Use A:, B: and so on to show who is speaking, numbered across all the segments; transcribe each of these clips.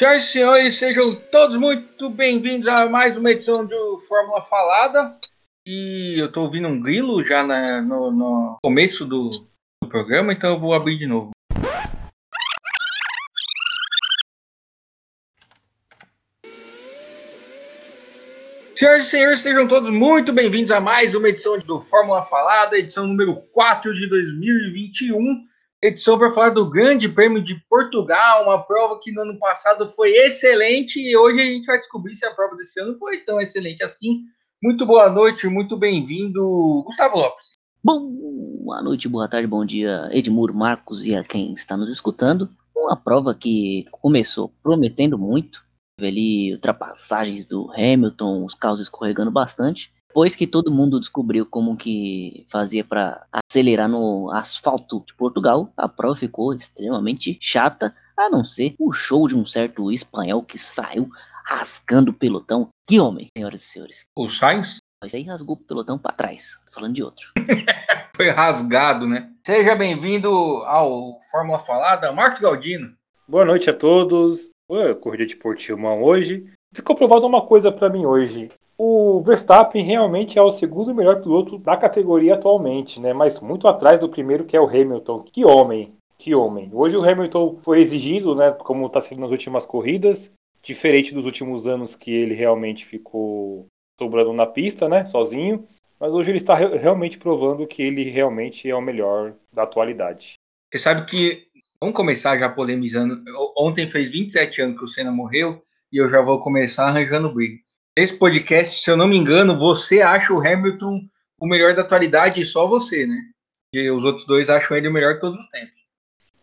A: Senhoras e senhores, sejam todos muito bem-vindos a mais uma edição do Fórmula Falada. E eu tô ouvindo um grilo já na- no, no começo do, do programa, então eu vou abrir de novo. Senhoras e senhores, sejam todos muito bem-vindos a mais uma edição do Fórmula Falada, edição número 4 de 2021 edição para falar do Grande Prêmio de Portugal, uma prova que no ano passado foi excelente e hoje a gente vai descobrir se a prova desse ano foi tão excelente assim. Muito boa noite, muito bem-vindo, Gustavo Lopes.
B: Boa noite, boa tarde, bom dia, Edmur, Marcos e a quem está nos escutando. Uma prova que começou prometendo muito, ali ultrapassagens do Hamilton, os carros escorregando bastante. Depois que todo mundo descobriu como que fazia para acelerar no asfalto de Portugal, a prova ficou extremamente chata, a não ser o show de um certo espanhol que saiu rasgando o pelotão. Que homem, senhoras e senhores.
A: O Sainz
B: Mas aí rasgou o pelotão para trás. Tô falando de outro.
A: foi rasgado, né? Seja bem-vindo ao Fórmula Falada, Marcos Galdino.
C: Boa noite a todos. Ué, corrida de Portimão hoje. Ficou provado uma coisa pra mim hoje. O Verstappen realmente é o segundo melhor piloto da categoria atualmente, né? Mas muito atrás do primeiro que é o Hamilton. Que homem, que homem. Hoje o Hamilton foi exigido, né? Como está sendo nas últimas corridas, diferente dos últimos anos que ele realmente ficou sobrando na pista, né? Sozinho. Mas hoje ele está re- realmente provando que ele realmente é o melhor da atualidade.
A: Você sabe que, vamos começar já polemizando, ontem fez 27 anos que o Senna morreu e eu já vou começar arranjando briga. Esse podcast, se eu não me engano, você acha o Hamilton o melhor da atualidade e só você, né? E os outros dois acham ele o melhor de todos os tempos.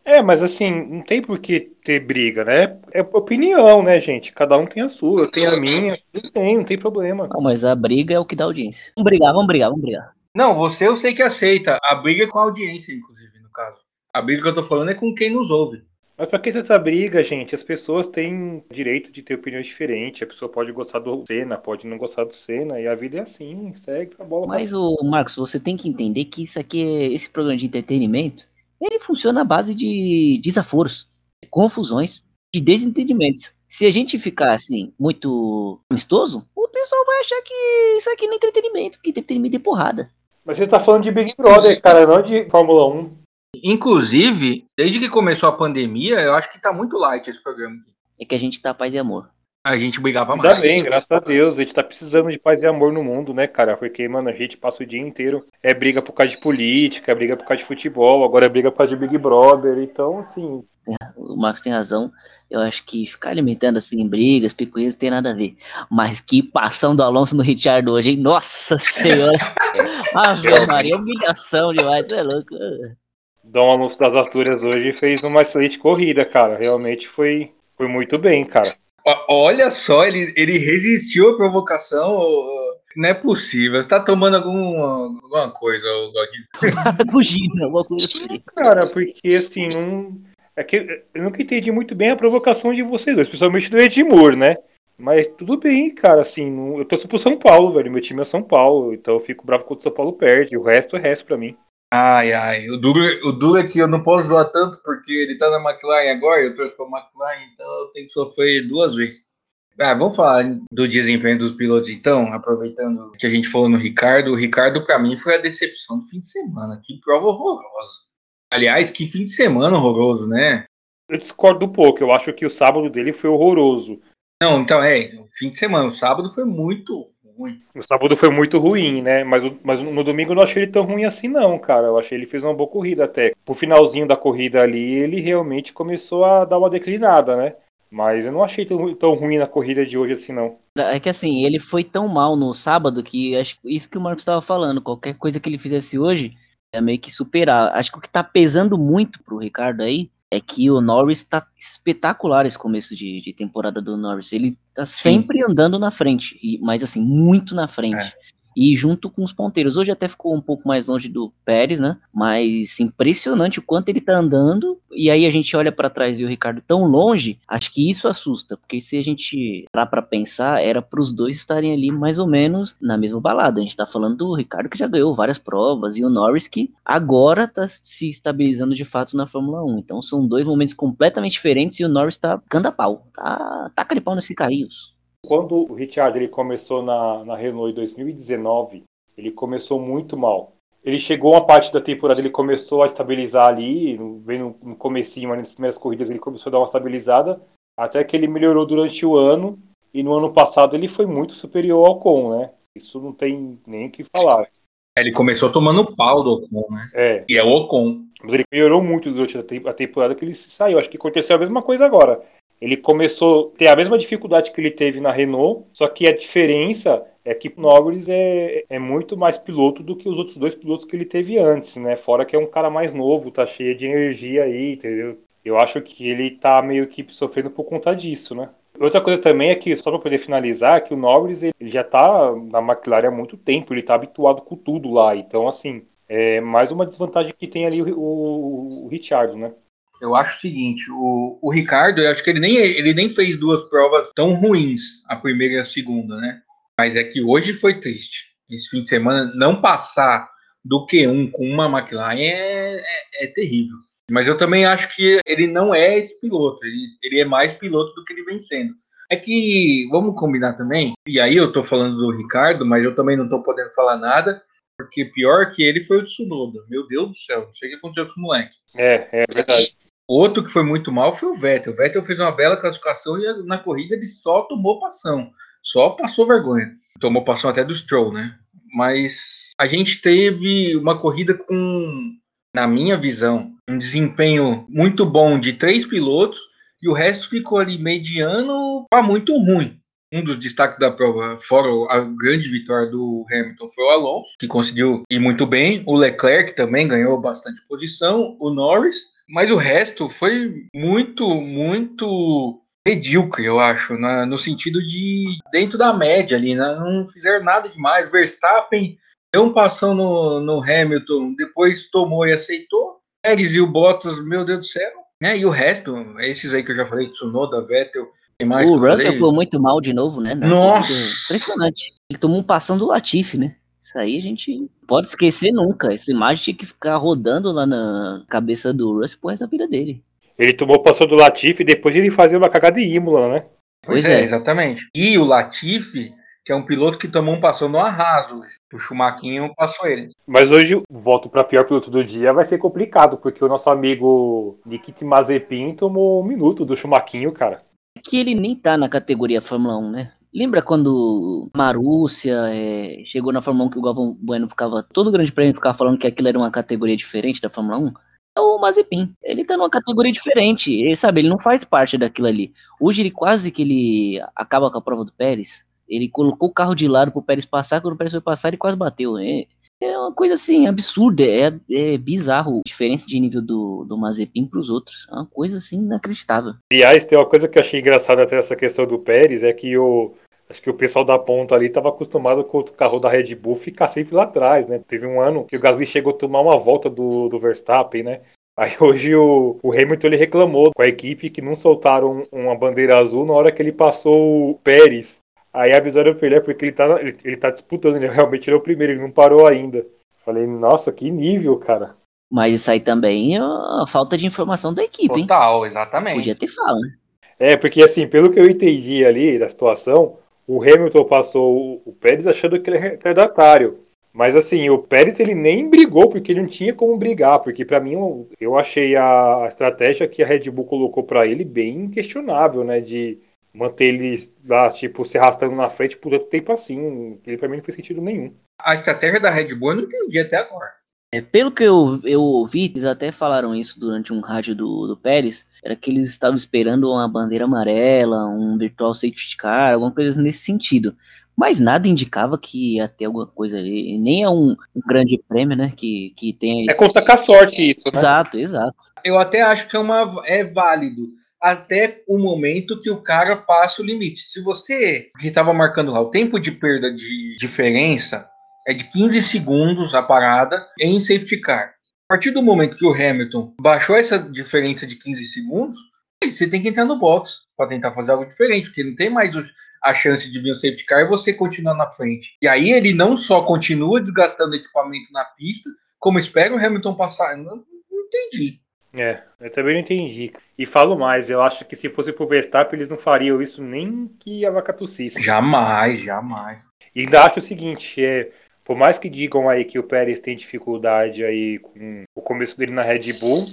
C: É, mas assim, não tem por que ter briga, né? É opinião, né, gente? Cada um tem a sua, eu tenho a minha. Não tem, não tem problema.
B: Não, mas a briga é o que dá audiência. Vamos brigar, vamos brigar, vamos brigar.
A: Não, você eu sei que aceita. A briga é com a audiência, inclusive, no caso. A briga que eu tô falando é com quem nos ouve.
C: Mas pra que essa briga, gente? As pessoas têm direito de ter opiniões diferentes. A pessoa pode gostar do Senna, pode não gostar do Senna, e a vida é assim, segue a bola.
B: Mas, o Marcos, você tem que entender que isso aqui, é, esse programa de entretenimento, ele funciona à base de desaforos, de confusões, de desentendimentos. Se a gente ficar assim, muito amistoso, o pessoal vai achar que isso aqui não é entretenimento, que entretenimento é porrada.
C: Mas você tá falando de Big Brother, cara, não de Fórmula 1.
A: Inclusive, desde que começou a pandemia, eu acho que tá muito light esse programa. aqui.
B: É que a gente tá paz e amor.
A: A gente brigava
C: Ainda
A: mais.
C: bem, graças a Deus. A gente tá precisando de paz e amor no mundo, né, cara? Porque, mano, a gente passa o dia inteiro. É briga por causa de política, é briga por causa de futebol, agora é briga por causa de Big Brother. Então, assim,
B: O Marcos tem razão. Eu acho que ficar alimentando assim brigas, picuinhas, não tem nada a ver. Mas que passão do Alonso no Richard hoje, hein? Nossa Senhora! Ave Maria, humilhação demais, é louco.
C: Dom Alonso das Astúrias hoje fez uma excelente corrida, cara. Realmente foi, foi muito bem, cara.
A: Olha só, ele, ele resistiu à provocação. Não é possível. Você tá tomando algum, alguma coisa, Galdino?
B: Maracujina, alguma coisa assim.
C: Cara, porque assim, não. É que eu nunca entendi muito bem a provocação de vocês dois, principalmente do Edmur, né? Mas tudo bem, cara, assim, não- eu torço pro São Paulo, velho. Meu time é São Paulo, então eu fico bravo quando o São Paulo perde. O resto é resto pra mim.
A: Ai, ai. O duro, o duro é que eu não posso doar tanto porque ele tá na McLaren agora. Eu torço pra McLaren, então eu tenho que sofrer duas vezes. Ah, vamos falar do desempenho dos pilotos então, aproveitando que a gente falou no Ricardo. O Ricardo, pra mim, foi a decepção do fim de semana. Que prova horrorosa. Aliás, que fim de semana horroroso, né?
C: Eu discordo um pouco, eu acho que o sábado dele foi horroroso.
A: Não, então é, o fim de semana, o sábado foi muito ruim.
C: O sábado foi muito ruim, né? Mas, mas no domingo eu não achei ele tão ruim assim, não, cara. Eu achei ele fez uma boa corrida até. Pro finalzinho da corrida ali, ele realmente começou a dar uma declinada, né? Mas eu não achei tão, tão ruim na corrida de hoje assim, não.
B: É que assim, ele foi tão mal no sábado que acho que isso que o Marcos estava falando. Qualquer coisa que ele fizesse hoje é meio que superar. Acho que o que tá pesando muito pro Ricardo aí é que o Norris tá espetacular esse começo de, de temporada do Norris. Ele tá sempre andando na frente, e, mas assim, muito na frente. E junto com os ponteiros. Hoje até ficou um pouco mais longe do Pérez, né? Mas impressionante o quanto ele tá andando. E aí a gente olha para trás e o Ricardo tão longe, acho que isso assusta, porque se a gente parar para pensar, era para os dois estarem ali mais ou menos na mesma balada. A gente tá falando do Ricardo que já ganhou várias provas e o Norris que agora tá se estabilizando de fato na Fórmula 1. Então são dois momentos completamente diferentes e o Norris tá canda pau, tá taca de pau nesse carrinhos.
C: Quando o Richard ele começou na, na Renault em 2019, ele começou muito mal. Ele chegou uma parte da temporada, ele começou a estabilizar ali, bem no, no comecinho, nas primeiras corridas ele começou a dar uma estabilizada, até que ele melhorou durante o ano, e no ano passado ele foi muito superior ao Ocon, né? Isso não tem nem o que falar.
A: Ele começou tomando pau do Ocon, né?
C: É.
A: E é o Ocon.
C: Mas ele melhorou muito durante a temporada que ele saiu. Acho que aconteceu a mesma coisa agora. Ele começou a ter a mesma dificuldade que ele teve na Renault, só que a diferença é que o Norris é, é muito mais piloto do que os outros dois pilotos que ele teve antes, né? Fora que é um cara mais novo, tá cheio de energia aí, entendeu? Eu acho que ele tá meio que sofrendo por conta disso, né? Outra coisa também é que, só para poder finalizar, que o Norris ele já tá na McLaren há muito tempo, ele tá habituado com tudo lá. Então, assim, é mais uma desvantagem que tem ali o, o, o Richard, né?
A: Eu acho o seguinte, o, o Ricardo, eu acho que ele nem, ele nem fez duas provas tão ruins, a primeira e a segunda, né? Mas é que hoje foi triste. Esse fim de semana, não passar do Q1 com uma McLaren é, é, é terrível. Mas eu também acho que ele não é esse piloto, ele, ele é mais piloto do que ele vem sendo. É que, vamos combinar também, e aí eu tô falando do Ricardo, mas eu também não tô podendo falar nada, porque pior que ele foi o Tsunoda. Meu Deus do céu, não sei o que aconteceu com esse moleque.
C: É, é verdade.
A: Outro que foi muito mal foi o Vettel. O Vettel fez uma bela classificação e na corrida ele só tomou passão. Só passou vergonha. Tomou passão até do Stroll, né? Mas a gente teve uma corrida com, na minha visão, um desempenho muito bom de três pilotos e o resto ficou ali mediano para muito ruim. Um dos destaques da prova, fora a grande vitória do Hamilton, foi o Alonso, que conseguiu ir muito bem. O Leclerc também ganhou bastante posição. O Norris mas o resto foi muito, muito medíocre, eu acho, na, no sentido de dentro da média ali, né? não fizeram nada demais. Verstappen deu um passão no, no Hamilton, depois tomou e aceitou. Pérez e o Bottas, meu Deus do céu. Né? E o resto, esses aí que eu já falei, Tsunoda, Vettel,
B: o Russell foi muito mal de novo, né?
A: Nossa!
B: Impressionante. Ele tomou um passão do Latifi, né? Isso aí a gente pode esquecer nunca. Essa imagem tinha que ficar rodando lá na cabeça do Russ por resto da vida dele.
C: Ele tomou passou do Latifi e depois ele fazia uma cagada de Imola, né?
A: Pois, pois é, é, exatamente. E o Latifi, que é um piloto que tomou um passão no arraso. O Schumacher passou ele.
C: Mas hoje, volto para pior piloto do dia, vai ser complicado, porque o nosso amigo Nikita Mazepin tomou um minuto do Schumacher, cara.
B: É que ele nem tá na categoria Fórmula 1, né? Lembra quando Marúcia é, chegou na Fórmula 1 que o Galvão Bueno ficava. Todo grande prêmio ficava falando que aquilo era uma categoria diferente da Fórmula 1? É o Mazepin. Ele tá numa categoria diferente. Ele, sabe, ele não faz parte daquilo ali. Hoje ele quase que ele acaba com a prova do Pérez. Ele colocou o carro de lado pro Pérez passar, quando o Pérez foi passar, ele quase bateu. É, é uma coisa assim, absurda. É, é bizarro a diferença de nível do, do Mazepin pros outros. É uma coisa assim inacreditável.
C: Aliás, tem uma coisa que eu achei engraçada até essa questão do Pérez, é que o Acho que o pessoal da ponta ali estava acostumado com o carro da Red Bull ficar sempre lá atrás, né? Teve um ano que o Gasly chegou a tomar uma volta do, do Verstappen, né? Aí hoje o, o Hamilton ele reclamou com a equipe que não soltaram uma bandeira azul na hora que ele passou o Pérez. Aí avisaram pra ele, é porque ele tá, ele, ele tá disputando, ele realmente ele é o primeiro, ele não parou ainda. Falei, nossa, que nível, cara.
B: Mas isso aí também é a falta de informação da equipe,
A: Total, hein? Total, exatamente.
B: Podia ter falado, né?
C: É, porque assim, pelo que eu entendi ali da situação, o Hamilton passou o Pérez achando que ele é retardatário. Mas assim, o Pérez ele nem brigou porque ele não tinha como brigar, porque para mim eu achei a estratégia que a Red Bull colocou para ele bem questionável, né, de manter ele lá tipo se arrastando na frente por tanto tempo assim, ele para mim não fez sentido nenhum.
A: A estratégia da Red Bull eu não entendi até agora.
B: É, pelo que eu, eu ouvi, eles até falaram isso durante um rádio do, do Pérez, era que eles estavam esperando uma bandeira amarela, um virtual safety car, alguma coisa nesse sentido. Mas nada indicava que ia ter alguma coisa ali. Nem é um, um grande prêmio, né? Que, que tem.
C: É conta com a sorte isso, né?
B: Exato, exato.
A: Eu até acho que é, uma, é válido. Até o momento que o cara passa o limite. Se você, que estava marcando lá, o tempo de perda de diferença é de 15 segundos a parada em safety car. A partir do momento que o Hamilton baixou essa diferença de 15 segundos, você tem que entrar no box para tentar fazer algo diferente, porque não tem mais a chance de vir um safety car e você continuar na frente. E aí ele não só continua desgastando equipamento na pista, como espera o Hamilton passar. Não, não entendi.
C: É, eu também não entendi. E falo mais, eu acho que se fosse pro Verstappen, eles não fariam isso nem que a vaca tossisse.
A: Jamais, jamais.
C: E ainda acho o seguinte, é, por mais que digam aí que o Pérez tem dificuldade aí com o começo dele na Red Bull,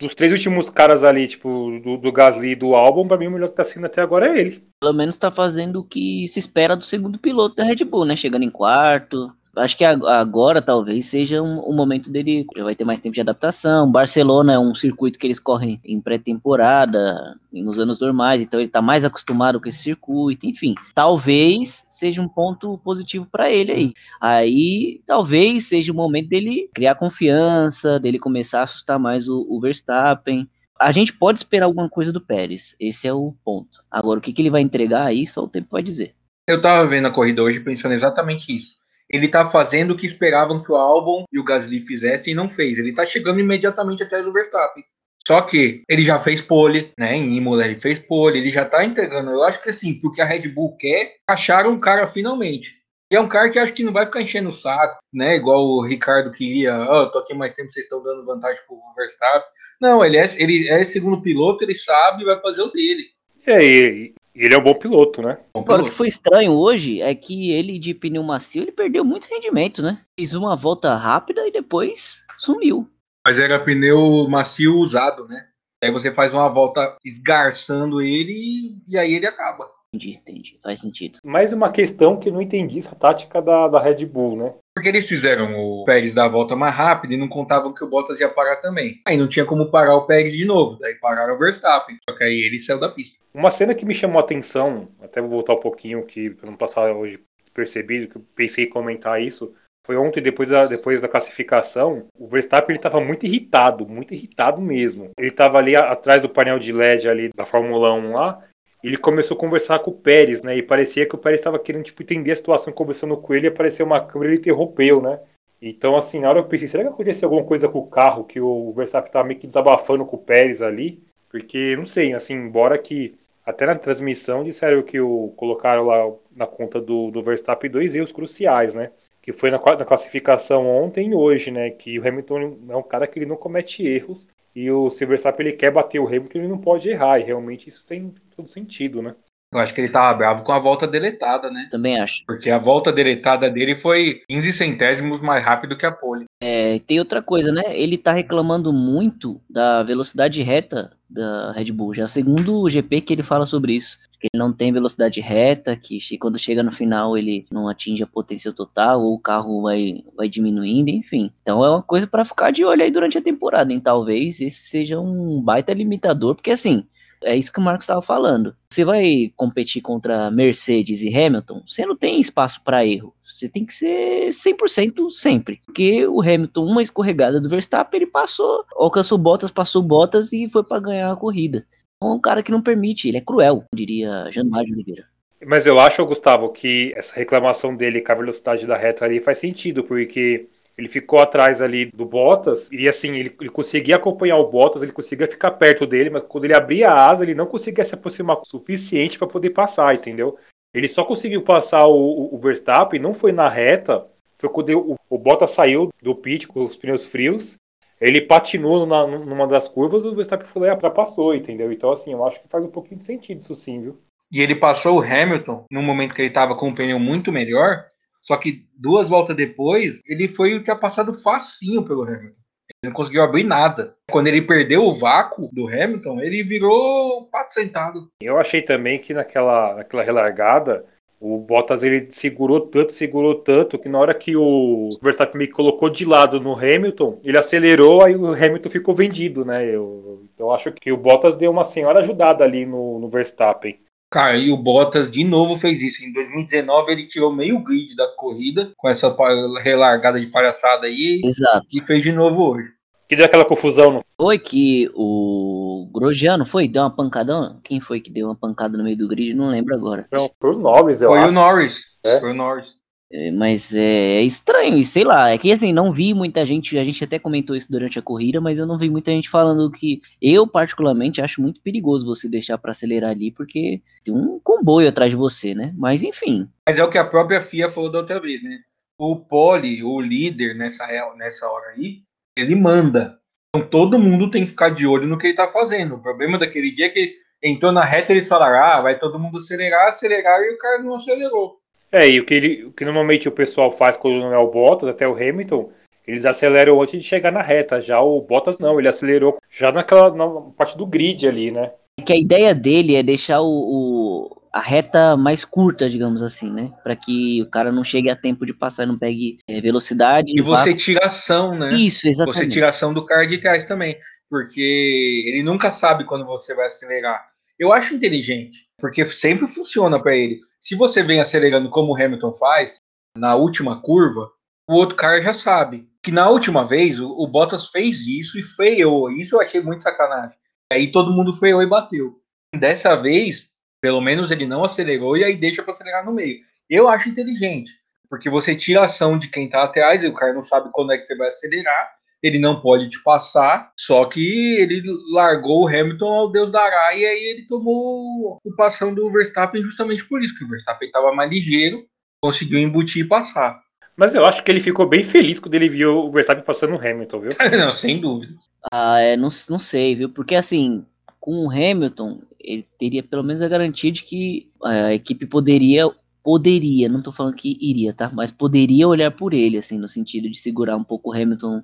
C: dos três últimos caras ali, tipo, do, do Gasly e do Albon, pra mim o melhor que tá sendo até agora é ele.
B: Pelo menos tá fazendo o que se espera do segundo piloto da Red Bull, né? Chegando em quarto, Acho que agora talvez seja um, um, momento dele. Já vai ter mais tempo de adaptação. Barcelona é um circuito que eles correm em pré-temporada, nos anos normais, então ele está mais acostumado com esse circuito. Enfim, talvez seja um ponto positivo para ele aí. Aí talvez seja o momento dele criar confiança, dele começar a assustar mais o, o Verstappen. A gente pode esperar alguma coisa do Pérez, esse é o ponto. Agora, o que, que ele vai entregar aí, só o tempo vai dizer.
A: Eu tava vendo a corrida hoje pensando exatamente isso ele tá fazendo o que esperavam que o Albon e o Gasly fizessem e não fez. Ele tá chegando imediatamente atrás do Verstappen. Só que ele já fez pole, né? Em Imola ele fez pole, ele já tá entregando. Eu acho que assim, porque a Red Bull quer, acharam um cara finalmente. E é um cara que acho que não vai ficar enchendo o saco, né? Igual o Ricardo queria, ó, oh, tô aqui mais tempo, vocês estão dando vantagem pro Verstappen. Não, ele é, ele é segundo piloto, ele sabe vai fazer o dele.
C: É, e, ele é um bom piloto, né?
B: Agora, o que foi estranho hoje é que ele de pneu macio, ele perdeu muito rendimento, né? Fez uma volta rápida e depois sumiu.
A: Mas era pneu macio usado, né? Aí você faz uma volta esgarçando ele e aí ele acaba.
B: Entendi, entendi. Faz sentido.
C: Mais uma questão que eu não entendi essa tática da, da Red Bull, né?
A: Porque eles fizeram o Pérez dar a volta mais rápido e não contavam que o Bottas ia parar também. Aí não tinha como parar o Pérez de novo. Daí pararam o Verstappen. Só que aí ele saiu da pista.
C: Uma cena que me chamou a atenção, até vou voltar um pouquinho, que pra não passar hoje percebido, que eu pensei em comentar isso, foi ontem, depois da, depois da classificação, o Verstappen ele estava muito irritado, muito irritado mesmo. Ele estava ali atrás do painel de LED ali da Fórmula 1 lá, ele começou a conversar com o Pérez, né? E parecia que o Pérez estava querendo tipo, entender a situação, conversando com ele, e apareceu uma câmera e ele interrompeu, né? Então, assim, na hora eu pensei, será que aconteceu alguma coisa com o carro que o Verstappen estava meio que desabafando com o Pérez ali? Porque, não sei, assim, embora que até na transmissão disseram que o colocaram lá na conta do, do Verstappen dois erros cruciais, né? Que foi na, na classificação ontem e hoje, né? Que o Hamilton é um cara que ele não comete erros e o Verstappen ele quer bater o Hamilton, ele não pode errar, e realmente isso tem todo sentido, né?
A: Eu acho que ele tava bravo com a volta deletada, né?
B: Também acho.
A: Porque a volta deletada dele foi 15 centésimos mais rápido que a pole.
B: É, tem outra coisa, né? Ele tá reclamando muito da velocidade reta da Red Bull. Já segundo o GP que ele fala sobre isso. Que ele não tem velocidade reta, que quando chega no final ele não atinge a potência total, ou o carro vai, vai diminuindo, enfim. Então é uma coisa para ficar de olho aí durante a temporada, hein? Talvez esse seja um baita limitador, porque assim, é isso que o Marcos estava falando. Você vai competir contra Mercedes e Hamilton, você não tem espaço para erro. Você tem que ser 100% sempre. Porque o Hamilton, uma escorregada do Verstappen, ele passou, alcançou Bottas, passou Bottas e foi para ganhar a corrida. É um cara que não permite, ele é cruel, diria Januário de Oliveira.
C: Mas eu acho, Gustavo, que essa reclamação dele com a velocidade da reta ali faz sentido, porque ele ficou atrás ali do Bottas e assim, ele, ele, conseguia acompanhar o Bottas, ele conseguia ficar perto dele, mas quando ele abria a asa, ele não conseguia se aproximar o suficiente para poder passar, entendeu? Ele só conseguiu passar o, o, o Verstappen, não foi na reta, foi quando o, o Bottas saiu do pit com os pneus frios, ele patinou na, numa das curvas, o Verstappen foi lá e ultrapassou, entendeu? Então, assim, eu acho que faz um pouquinho de sentido isso sim, viu?
A: E ele passou o Hamilton no momento que ele estava com o pneu muito melhor, só que duas voltas depois, ele foi ultrapassado facinho pelo Hamilton. Ele não conseguiu abrir nada. Quando ele perdeu o vácuo do Hamilton, ele virou pato sentado.
C: Eu achei também que naquela, naquela relargada, o Bottas ele segurou tanto, segurou tanto, que na hora que o Verstappen me colocou de lado no Hamilton, ele acelerou, aí o Hamilton ficou vendido, né? Eu, eu acho que o Bottas deu uma senhora ajudada ali no, no Verstappen.
A: Cara, e o Bottas de novo fez isso. Em 2019 ele tirou meio grid da corrida com essa relargada de palhaçada aí.
B: Exato.
A: E fez de novo hoje.
C: Que deu aquela confusão, não?
B: Foi que o Grosjeano foi? Deu uma pancada? Quem foi que deu uma pancada no meio do grid? Não lembro agora.
C: Foi o Norris, eu
A: Foi
C: acho.
A: o Norris. É? Foi o Norris.
B: É, mas é, é, estranho, sei lá, é que assim, não vi muita gente, a gente até comentou isso durante a corrida, mas eu não vi muita gente falando que eu, particularmente, acho muito perigoso você deixar para acelerar ali, porque tem um comboio atrás de você, né? Mas enfim.
A: Mas é o que a própria FIA falou da outra vez, né? O pole, o líder nessa, nessa hora aí, ele manda. Então todo mundo tem que ficar de olho no que ele tá fazendo. O problema daquele dia é que entrou na reta e eles falaram: ah, vai todo mundo acelerar, acelerar, e o cara não acelerou.
C: É, e o que, ele, o que normalmente o pessoal faz quando não é o Bottas, até o Hamilton, eles aceleram antes de chegar na reta. Já o Bottas não, ele acelerou já naquela na parte do grid ali, né?
B: É que a ideia dele é deixar o, o a reta mais curta, digamos assim, né? Para que o cara não chegue a tempo de passar e não pegue é, velocidade.
A: E você tira ação, né?
B: Isso, exatamente.
A: Você tira ação do cara de trás também. Porque ele nunca sabe quando você vai acelerar. Eu acho inteligente, porque sempre funciona para ele se você vem acelerando como o Hamilton faz, na última curva, o outro cara já sabe. Que na última vez o, o Bottas fez isso e freou. Isso eu achei muito sacanagem. Aí todo mundo freou e bateu. Dessa vez, pelo menos ele não acelerou e aí deixa para acelerar no meio. Eu acho inteligente, porque você tira a ação de quem tá atrás e o cara não sabe quando é que você vai acelerar ele não pode te passar, só que ele largou o Hamilton ao Deus dará e aí ele tomou o passão do Verstappen justamente por isso, que o Verstappen estava mais ligeiro, conseguiu embutir e passar.
C: Mas eu acho que ele ficou bem feliz quando ele viu o Verstappen passando o Hamilton, viu?
A: não, sem dúvida.
B: Ah, é, não, não sei, viu? Porque assim, com o Hamilton, ele teria pelo menos a garantia de que a equipe poderia poderia, não tô falando que iria, tá? Mas poderia olhar por ele, assim, no sentido de segurar um pouco o Hamilton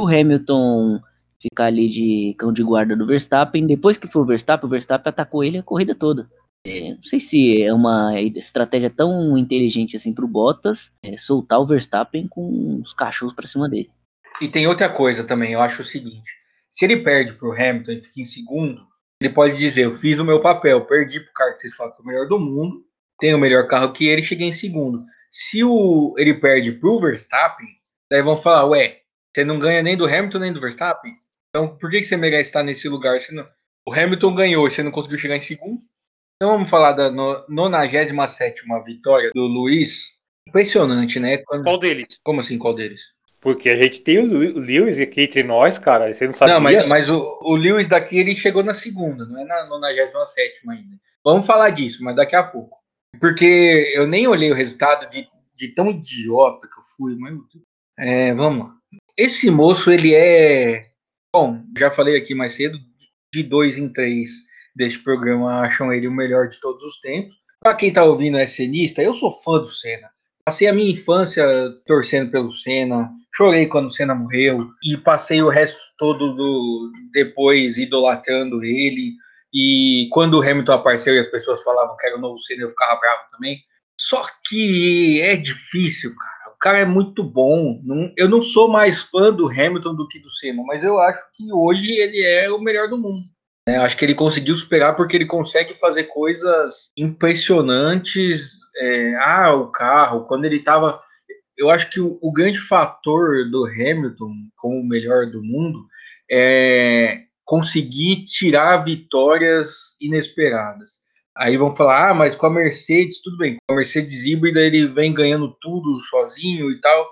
B: o Hamilton ficar ali de cão de guarda do Verstappen. Depois que foi o Verstappen, o Verstappen atacou ele a corrida toda. É, não sei se é uma estratégia tão inteligente assim para o Bottas é, soltar o Verstappen com os cachorros para cima dele.
A: E tem outra coisa também, eu acho o seguinte: se ele perde para o Hamilton e fica em segundo, ele pode dizer: Eu fiz o meu papel, perdi para o cara que vocês falam que é o melhor do mundo, tem o melhor carro que ele, cheguei em segundo. Se o, ele perde para o Verstappen, daí vão falar: Ué, você não ganha nem do Hamilton nem do Verstappen. Então, por que, que você merece estar nesse lugar? Não... O Hamilton ganhou e você não conseguiu chegar em segundo. Então, vamos falar da 97 vitória do Luiz. Impressionante, né?
C: Quando... Qual deles?
A: Como assim, qual deles?
C: Porque a gente tem o Lewis aqui entre nós, cara. Você não sabia?
A: Não, mas, mas o, o Lewis daqui ele chegou na segunda, não é na 97 ainda. Vamos falar disso, mas daqui a pouco. Porque eu nem olhei o resultado de, de tão idiota que eu fui, mas. É, vamos lá. Esse moço, ele é. Bom, já falei aqui mais cedo, de dois em três deste programa acham ele o melhor de todos os tempos. Para quem tá ouvindo é cenista, eu sou fã do Senna. Passei a minha infância torcendo pelo Senna, chorei quando o Senna morreu e passei o resto todo do depois idolatrando ele. E quando o Hamilton apareceu e as pessoas falavam que era o novo Senna, eu ficava bravo também. Só que é difícil, cara cara é muito bom. Não, eu não sou mais fã do Hamilton do que do Senna, mas eu acho que hoje ele é o melhor do mundo. Né? Acho que ele conseguiu superar porque ele consegue fazer coisas impressionantes. É, ah, o carro, quando ele estava. Eu acho que o, o, grande fator do Hamilton como o melhor do mundo é conseguir tirar vitórias inesperadas. Aí vão falar, ah, mas com a Mercedes, tudo bem. Com a Mercedes híbrida ele vem ganhando tudo sozinho e tal.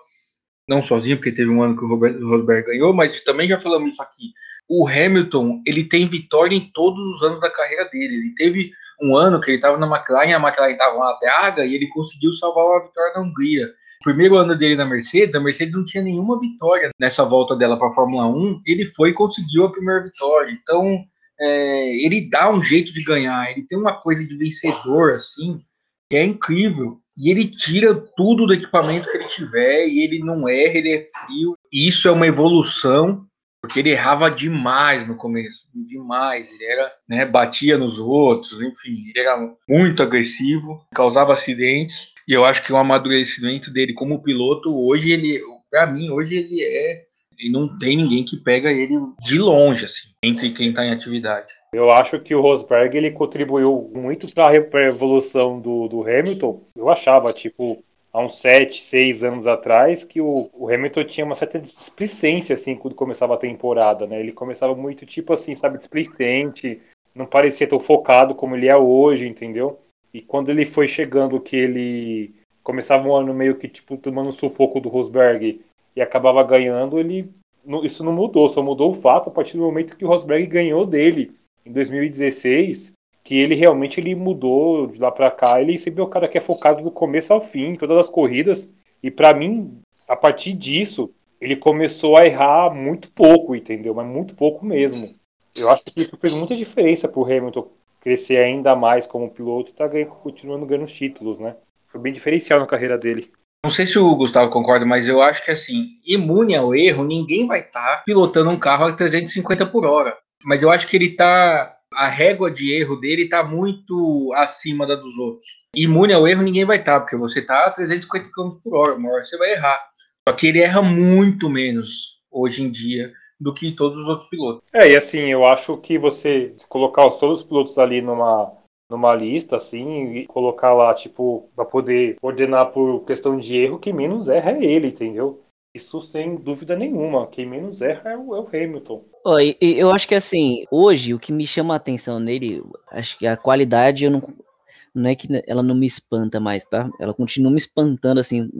A: Não sozinho, porque teve um ano que o, Rosberg ganhou, mas também já falamos isso aqui. O Hamilton, ele tem vitória em todos os anos da carreira dele. Ele teve um ano que ele estava na McLaren, a McLaren estava uma draga e ele conseguiu salvar uma vitória na Hungria. O primeiro ano dele na Mercedes, a Mercedes não tinha nenhuma vitória nessa volta dela para a Fórmula 1. Ele foi e conseguiu a primeira vitória. Então, é, ele dá um jeito de ganhar, ele tem uma coisa de vencedor, assim, que é incrível. E ele tira tudo do equipamento que ele tiver, e ele não erra, ele é frio. E isso é uma evolução, porque ele errava demais no começo, demais. Ele era, né, batia nos outros, enfim, ele era muito agressivo, causava acidentes. E eu acho que o amadurecimento dele como piloto, hoje ele, para mim, hoje ele é e não tem ninguém que pega ele de longe, assim, entre quem está em atividade.
C: Eu acho que o Rosberg ele contribuiu muito para a evolução do, do Hamilton. Eu achava, tipo, há uns 7, 6 anos atrás, que o, o, Hamilton tinha uma certa displicência, assim, quando começava a temporada, né? Ele começava muito, tipo assim, sabe, displicente, não parecia tão focado como ele é hoje, entendeu? E quando ele foi chegando que ele começava um ano meio que tipo tomando um sufoco do Rosberg e acabava ganhando, ele isso não mudou, só mudou o fato a partir do momento que o Rosberg ganhou dele em 2016, que ele realmente ele mudou de lá para cá, ele sempre é o cara que é focado do começo ao fim, todas as corridas, e para mim, a partir disso, ele começou a errar muito pouco, entendeu? Mas muito pouco mesmo. Eu acho que isso fez muita diferença pro Hamilton crescer ainda mais como piloto e tá ganhando, continuando ganhando títulos, né? Foi bem diferencial na carreira dele.
A: Não sei se o Gustavo concorda, mas eu acho que assim, imune ao erro, ninguém vai estar tá pilotando um carro a 350 por hora. Mas eu acho que ele tá. A régua de erro dele tá muito acima da dos outros. Imune ao erro, ninguém vai estar, tá, porque você tá a 350 km por hora, uma hora você vai errar. Só que ele erra muito menos hoje em dia do que todos os outros pilotos.
C: É, e assim, eu acho que você colocar todos os pilotos ali numa, numa lista, assim, e colocar lá, tipo, para poder ordenar por questão de erro, quem menos erra é ele, entendeu? Isso sem dúvida nenhuma. Quem menos erra é o, é o Hamilton.
B: Oh, eu acho que assim, hoje o que me chama a atenção nele, acho que a qualidade eu não. Não é que ela não me espanta mais, tá? Ela continua me espantando, assim,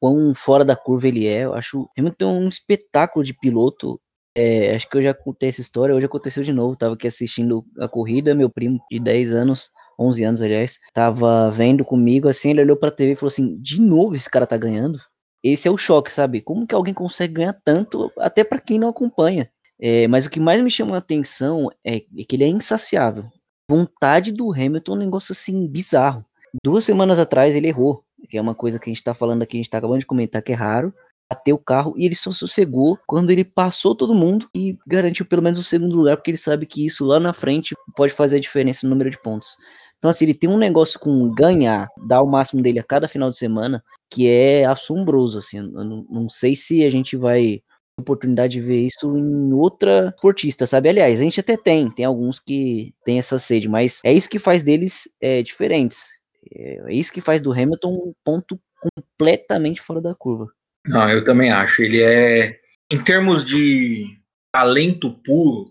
B: quão fora da curva ele é. Eu acho Hamilton um espetáculo de piloto. É, acho que eu já contei essa história, hoje aconteceu de novo. Tava aqui assistindo a corrida, meu primo de 10 anos, 11 anos, aliás, tava vendo comigo, assim, ele olhou pra TV e falou assim: de novo esse cara tá ganhando? Esse é o choque, sabe? Como que alguém consegue ganhar tanto, até para quem não acompanha? É, mas o que mais me chama a atenção é, é que ele é insaciável. Vontade do Hamilton é um negócio assim bizarro. Duas semanas atrás ele errou que é uma coisa que a gente está falando aqui, a gente está acabando de comentar que é raro, bateu o carro e ele só sossegou quando ele passou todo mundo e garantiu pelo menos o segundo lugar, porque ele sabe que isso lá na frente pode fazer a diferença no número de pontos. Então, assim, ele tem um negócio com ganhar, dar o máximo dele a cada final de semana, que é assombroso, assim. Eu não, não sei se a gente vai oportunidade de ver isso em outra esportista, sabe? Aliás, a gente até tem, tem alguns que tem essa sede, mas é isso que faz deles é, diferentes. É isso que faz do Hamilton um ponto completamente fora da curva.
A: Não, eu também acho. Ele é, em termos de talento puro,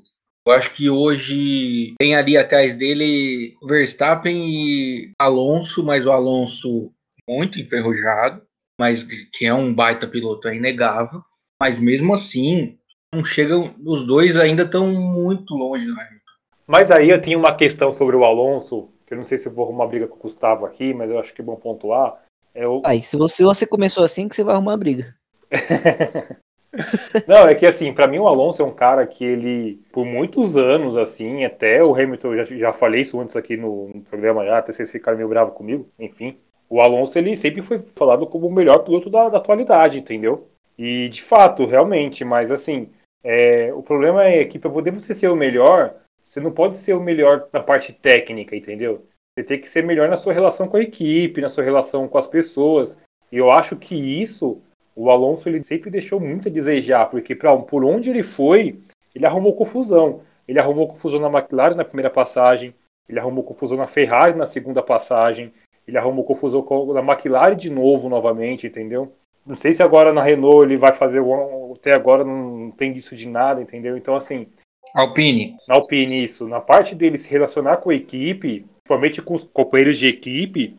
A: eu acho que hoje tem ali atrás dele Verstappen e Alonso, mas o Alonso muito enferrujado, mas que é um baita piloto, é inegável. Mas mesmo assim, não chegam, os dois ainda estão muito longe Hamilton.
C: Mas aí eu tenho uma questão sobre o Alonso eu não sei se eu vou arrumar briga com o Gustavo aqui, mas eu acho que é bom pontuar. É o...
B: Aí, se você, você começou assim, que você vai arrumar briga.
C: não, é que assim, para mim o Alonso é um cara que ele, por muitos anos, assim, até o Hamilton, já, já falei isso antes aqui no, no programa já, até vocês ficaram meio bravos comigo, enfim. O Alonso, ele sempre foi falado como o melhor piloto da, da atualidade, entendeu? E, de fato, realmente, mas assim, é, o problema é que para poder você ser o melhor, você não pode ser o melhor na parte técnica, entendeu? Você tem que ser melhor na sua relação com a equipe, na sua relação com as pessoas. E eu acho que isso, o Alonso ele sempre deixou muito a desejar, porque pra, por onde ele foi, ele arrumou confusão. Ele arrumou confusão na McLaren na primeira passagem, ele arrumou confusão na Ferrari na segunda passagem, ele arrumou confusão na McLaren de novo, novamente, entendeu? Não sei se agora na Renault ele vai fazer. Até agora não tem disso de nada, entendeu? Então, assim,
A: Alpine.
C: Na Alpine, isso. Na parte dele se relacionar com a equipe, principalmente com os companheiros de equipe,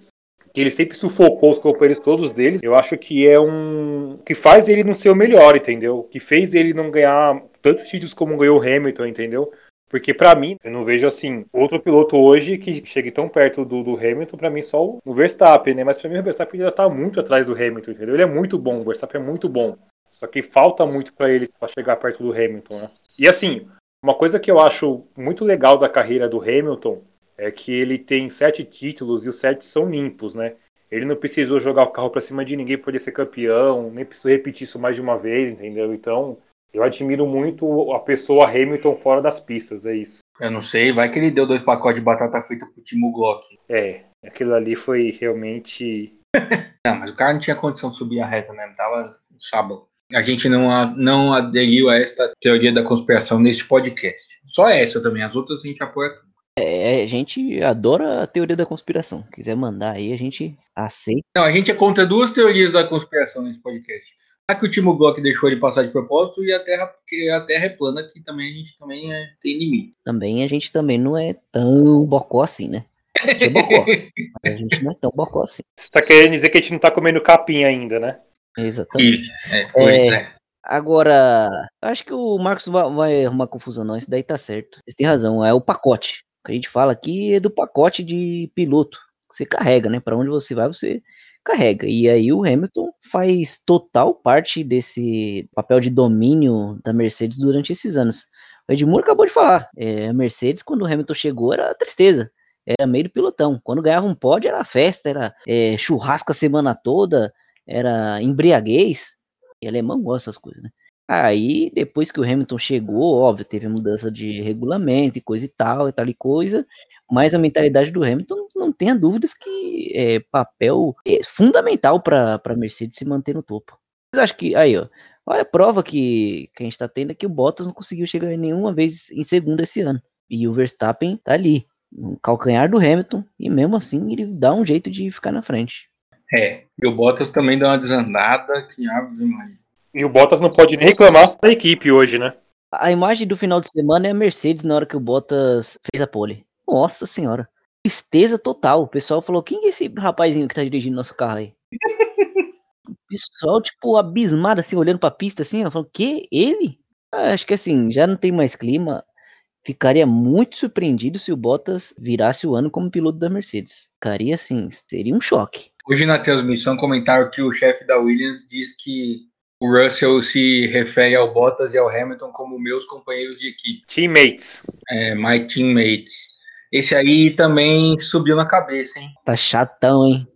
C: que ele sempre sufocou os companheiros todos dele, eu acho que é um. que faz ele não ser o melhor, entendeu? Que fez ele não ganhar tantos títulos como ganhou o Hamilton, entendeu? Porque para mim, eu não vejo assim, outro piloto hoje que chegue tão perto do, do Hamilton, para mim só o Verstappen, né? Mas para mim o Verstappen já tá muito atrás do Hamilton, entendeu? Ele é muito bom, o Verstappen é muito bom. Só que falta muito para ele para chegar perto do Hamilton, né? E assim, uma coisa que eu acho muito legal da carreira do Hamilton é que ele tem sete títulos e os sete são limpos, né? Ele não precisou jogar o carro para cima de ninguém poder ser campeão, nem precisou repetir isso mais de uma vez, entendeu? Então, eu admiro muito a pessoa Hamilton fora das pistas, é isso.
A: Eu não sei, vai que ele deu dois pacotes de batata frita pro Timo Glock.
C: É, aquilo ali foi realmente.
A: não, mas o cara não tinha condição de subir a reta mesmo, tava sábado a gente não, não aderiu a esta teoria da conspiração neste podcast. Só essa também, as outras a gente apoia tudo.
B: É, a gente adora a teoria da conspiração. Quiser mandar aí, a gente aceita.
A: Não, a gente é contra duas teorias da conspiração nesse podcast. A que o Timo Glock deixou de passar de propósito e a Terra, porque a Terra é plana, que também a gente também é, tem limite.
B: Também a gente também não é tão bocó assim, né? A gente é bocó. Mas a gente não é tão bocó assim.
C: Tá querendo dizer que a gente não tá comendo capim ainda, né?
B: Exatamente.
A: É, pois é.
B: Agora, acho que o Marcos vai, vai arrumar confusão, não. Isso daí tá certo. Você tem razão. É o pacote. Que a gente fala aqui é do pacote de piloto. Que você carrega, né? Para onde você vai, você carrega. E aí o Hamilton faz total parte desse papel de domínio da Mercedes durante esses anos. O Edmur acabou de falar. É, a Mercedes, quando o Hamilton chegou, era tristeza. Era meio do pilotão. Quando ganhava um pódio, era festa, era é, churrasco a semana toda, era embriaguez. E alemão gosta dessas coisas, né? Aí, depois que o Hamilton chegou, óbvio, teve mudança de regulamento e coisa e tal, e tal e coisa, mas a mentalidade do Hamilton não tenha dúvidas que é papel é fundamental para a Mercedes se manter no topo. Vocês acham que, aí ó, olha a prova que, que a gente tá tendo é que o Bottas não conseguiu chegar nenhuma vez em segundo esse ano, e o Verstappen tá ali, no calcanhar do Hamilton, e mesmo assim ele dá um jeito de ficar na frente.
A: É, e o Bottas também deu uma desandada que ave Maria.
C: E o Bottas não pode nem reclamar da equipe hoje, né?
B: A imagem do final de semana é a Mercedes na hora que o Bottas fez a pole. Nossa senhora. Tristeza total. O pessoal falou: quem é esse rapazinho que tá dirigindo nosso carro aí? o pessoal, tipo, abismado, assim, olhando pra pista, assim, falando: que? Ele? Ah, acho que assim, já não tem mais clima. Ficaria muito surpreendido se o Bottas virasse o ano como piloto da Mercedes. Ficaria assim, seria um choque.
A: Hoje na transmissão comentaram que o chefe da Williams diz que o Russell se refere ao Bottas e ao Hamilton como meus companheiros de equipe.
C: Teammates.
A: É, my teammates. Esse aí também subiu na cabeça, hein?
B: Tá chatão, hein?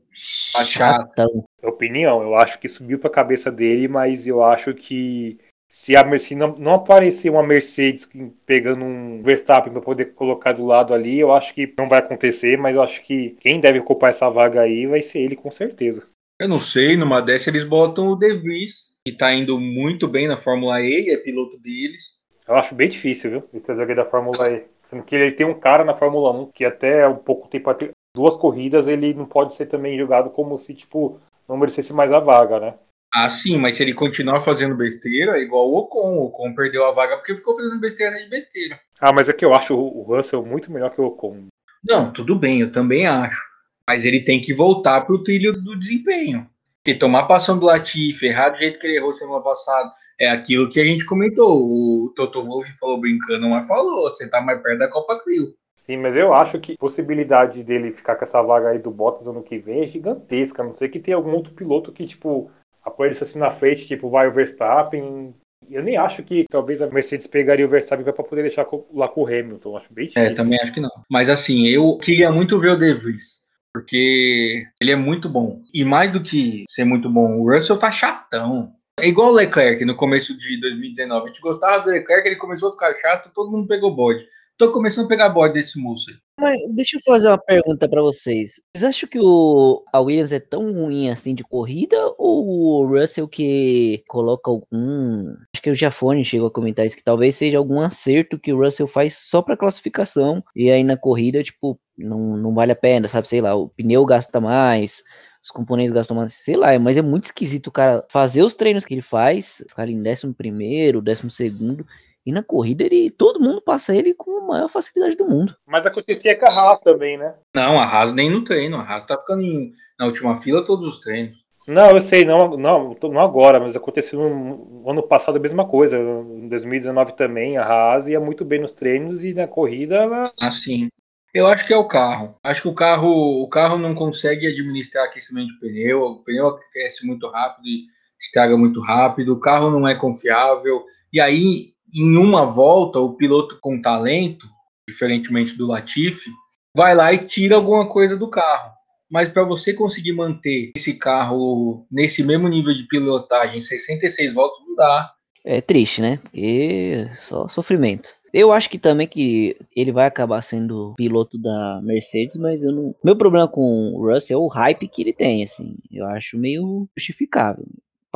A: Tá.
B: Chatão.
C: Opinião, eu acho que subiu pra cabeça dele, mas eu acho que se a Mercedes não, não aparecer uma Mercedes que- pegando um Verstappen para poder colocar do lado ali, eu acho que não vai acontecer, mas eu acho que quem deve ocupar essa vaga aí vai ser ele com certeza.
A: Eu não sei, numa dessa eles botam o De Vries, que tá indo muito bem na Fórmula E, é piloto deles.
C: Eu acho bem difícil, viu? Ele trazer alguém da Fórmula E. Sendo que ele tem um cara na Fórmula 1 que até um pouco tempo atrás, duas corridas, ele não pode ser também julgado como se, tipo, não merecesse mais a vaga, né?
A: Ah, sim, mas se ele continuar fazendo besteira, é igual o Ocon. O Ocon perdeu a vaga porque ficou fazendo besteira de besteira.
C: Ah, mas é que eu acho o Russell muito melhor que o Ocon.
A: Não, tudo bem, eu também acho. Mas ele tem que voltar pro trilho do desempenho. Porque tomar passão do Latifi, errar do jeito que ele errou semana passada, é aquilo que a gente comentou. O Toto Wolff falou brincando, mas falou, você tá mais perto da Copa Clio.
C: Sim, mas eu acho que a possibilidade dele ficar com essa vaga aí do Bottas ano que vem é gigantesca. A não sei que tem algum outro piloto que, tipo, apareça assim na frente, tipo, vai o Verstappen. Eu nem acho que talvez a Mercedes pegaria o Verstappen para poder deixar lá com o Hamilton. Acho bem difícil.
A: É, também acho que não. Mas assim, eu queria muito ver o De Vries, porque ele é muito bom. E mais do que ser muito bom, o Russell tá chatão. É igual o Leclerc no começo de 2019. A gente gostava do Leclerc, ele começou a ficar chato, todo mundo pegou bode. Tô começando a pegar bode desse moço aí.
B: Mas deixa eu fazer uma pergunta pra vocês. Vocês acham que o a Williams é tão ruim assim de corrida ou o Russell que coloca algum, acho que o Jafone chegou a comentar isso que talvez seja algum acerto que o Russell faz só pra classificação e aí na corrida, tipo, não, não vale a pena, sabe, sei lá, o pneu gasta mais, os componentes gastam mais, sei lá, mas é muito esquisito o cara fazer os treinos que ele faz, ficar ali em décimo primeiro, décimo segundo, e na corrida ele, todo mundo passa ele com a maior facilidade do mundo.
C: Mas acontecia com a Haas também, né?
A: Não, a Haas nem no treino. A Haas tá ficando em- na última fila todos os treinos.
C: Não, eu sei, não, não, não agora, mas aconteceu no, no ano passado a mesma coisa. Em 2019 também, a Haas ia muito bem nos treinos e na corrida ela.
A: Assim, eu acho que é o carro. Acho que o carro, o carro não consegue administrar aquecimento de pneu. O pneu aquece muito rápido e estraga muito rápido. O carro não é confiável. E aí, em uma volta, o piloto com talento, diferentemente do Latifi, vai lá e tira alguma coisa do carro. Mas para você conseguir manter esse carro nesse mesmo nível de pilotagem, 66 voltas, não dá.
B: É triste, né? Porque só sofrimento. Eu acho que também que ele vai acabar sendo piloto da Mercedes, mas eu não. Meu problema com o Russell é o hype que ele tem, assim. Eu acho meio justificável.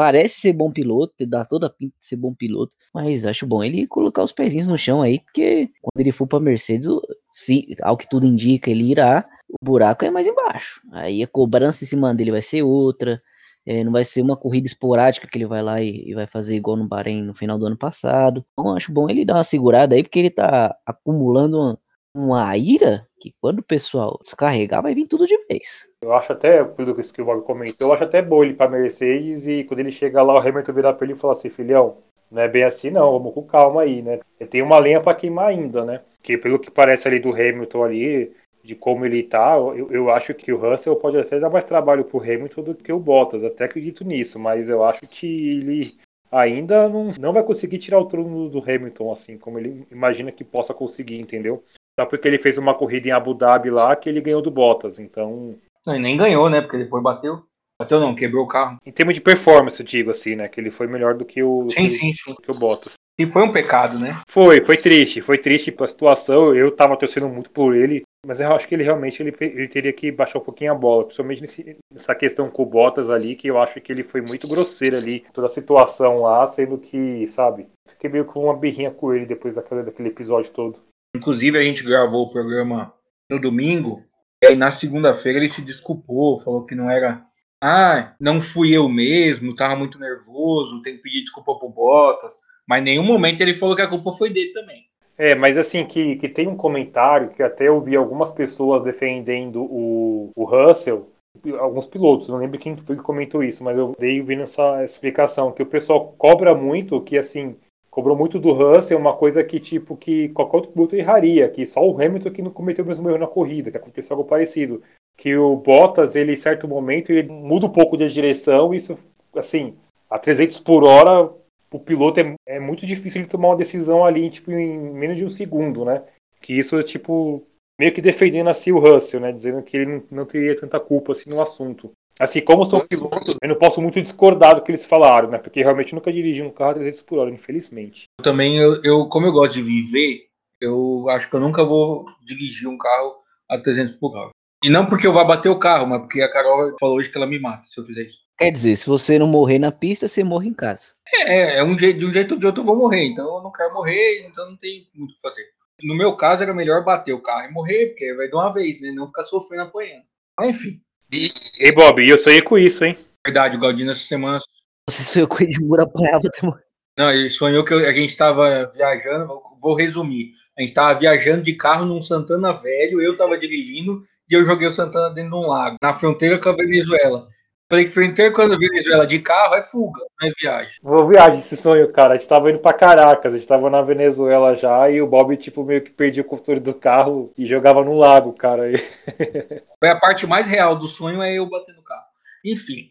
B: Parece ser bom piloto, dá toda a pinta de ser bom piloto, mas acho bom ele colocar os pezinhos no chão aí, porque quando ele for pra Mercedes, se ao que tudo indica, ele irá, o buraco é mais embaixo. Aí a cobrança em cima dele vai ser outra. É, não vai ser uma corrida esporádica que ele vai lá e, e vai fazer igual no Bahrein no final do ano passado. Então acho bom ele dar uma segurada aí, porque ele tá acumulando uma, uma ira que quando o pessoal descarregar vai vir tudo de vez.
C: Eu acho até, pelo que o Bob comentou, eu acho até bom ele pra Mercedes e quando ele chega lá, o Hamilton virar pra ele e falar assim, filhão, não é bem assim não, vamos com calma aí, né? Tem uma lenha para queimar ainda, né? Que pelo que parece ali do Hamilton ali, de como ele tá, eu, eu acho que o Russell pode até dar mais trabalho pro Hamilton do que o Bottas, até acredito nisso, mas eu acho que ele ainda não, não vai conseguir tirar o trono do Hamilton, assim, como ele imagina que possa conseguir, entendeu? Só porque ele fez uma corrida em Abu Dhabi lá que ele ganhou do Bottas, então.
A: Não, nem ganhou, né? Porque depois bateu. Bateu não, quebrou o carro.
C: Em termos de performance, eu digo assim, né? Que ele foi melhor do que o,
A: sim,
C: que,
A: sim, sim.
C: Que o Bottas.
A: E foi um pecado, né?
C: Foi, foi triste, foi triste pra situação. Eu tava torcendo muito por ele, mas eu acho que ele realmente ele, ele teria que baixar um pouquinho a bola, principalmente nesse, nessa questão com o Bottas ali, que eu acho que ele foi muito grosseiro ali, toda a situação lá, sendo que, sabe, fiquei meio com uma birrinha com ele depois daquele, daquele episódio todo.
A: Inclusive, a gente gravou o programa no domingo, e aí na segunda-feira ele se desculpou, falou que não era. Ah, não fui eu mesmo, tava muito nervoso, tem que pedir desculpa pro Bottas. Mas em nenhum momento ele falou que a culpa foi dele também.
C: É, mas assim, que, que tem um comentário que até eu vi algumas pessoas defendendo o, o Russell, alguns pilotos, não lembro quem foi que comentou isso, mas eu dei vendo essa explicação, que o pessoal cobra muito, que assim, cobrou muito do Russell, uma coisa que, tipo, que qualquer outro piloto erraria, que só o Hamilton que não cometeu o mesmo erro na corrida, que aconteceu algo parecido. Que o Bottas, ele, em certo momento, ele muda um pouco de direção, isso, assim, a 300 por hora, o piloto é, é muito difícil ele tomar uma decisão ali, tipo, em menos de um segundo, né? Que isso, tipo, meio que defendendo assim o Russell, né? Dizendo que ele não, não teria tanta culpa, assim, no assunto. Assim, como sou piloto, eu não posso muito discordar do que eles falaram, né? Porque realmente nunca dirigi um carro a 300 por hora, infelizmente.
A: Eu também, eu, eu, como eu gosto de viver, eu acho que eu nunca vou dirigir um carro a 300 por hora. E não porque eu vá bater o carro, mas porque a Carol falou hoje que ela me mata se eu fizer isso.
B: Quer dizer, se você não morrer na pista, você morre em casa.
A: É, é um jeito, de um jeito ou de outro eu vou morrer. Então eu não quero morrer, então não tem muito o que fazer. No meu caso, era melhor bater o carro e morrer, porque vai de uma vez, né? Não ficar sofrendo apanhando. Enfim.
C: E, ei, Bob, eu sonhei com isso, hein?
A: Verdade, o Galdino essa semana.
B: Você sonhou com o Edmuro apanhava até.
A: Não, ele sonhou que a gente estava viajando. Vou resumir. A gente estava viajando de carro num Santana velho, eu estava dirigindo e eu joguei o Santana dentro de um lago, na fronteira com a Venezuela. Falei que com a Venezuela de carro é fuga, não é viagem.
C: Vou viagem esse sonho, cara. A gente tava indo pra Caracas, a gente tava na Venezuela já e o Bob, tipo, meio que perdia o controle do carro e jogava no lago, cara.
A: Foi a parte mais real do sonho é eu bater no carro. Enfim.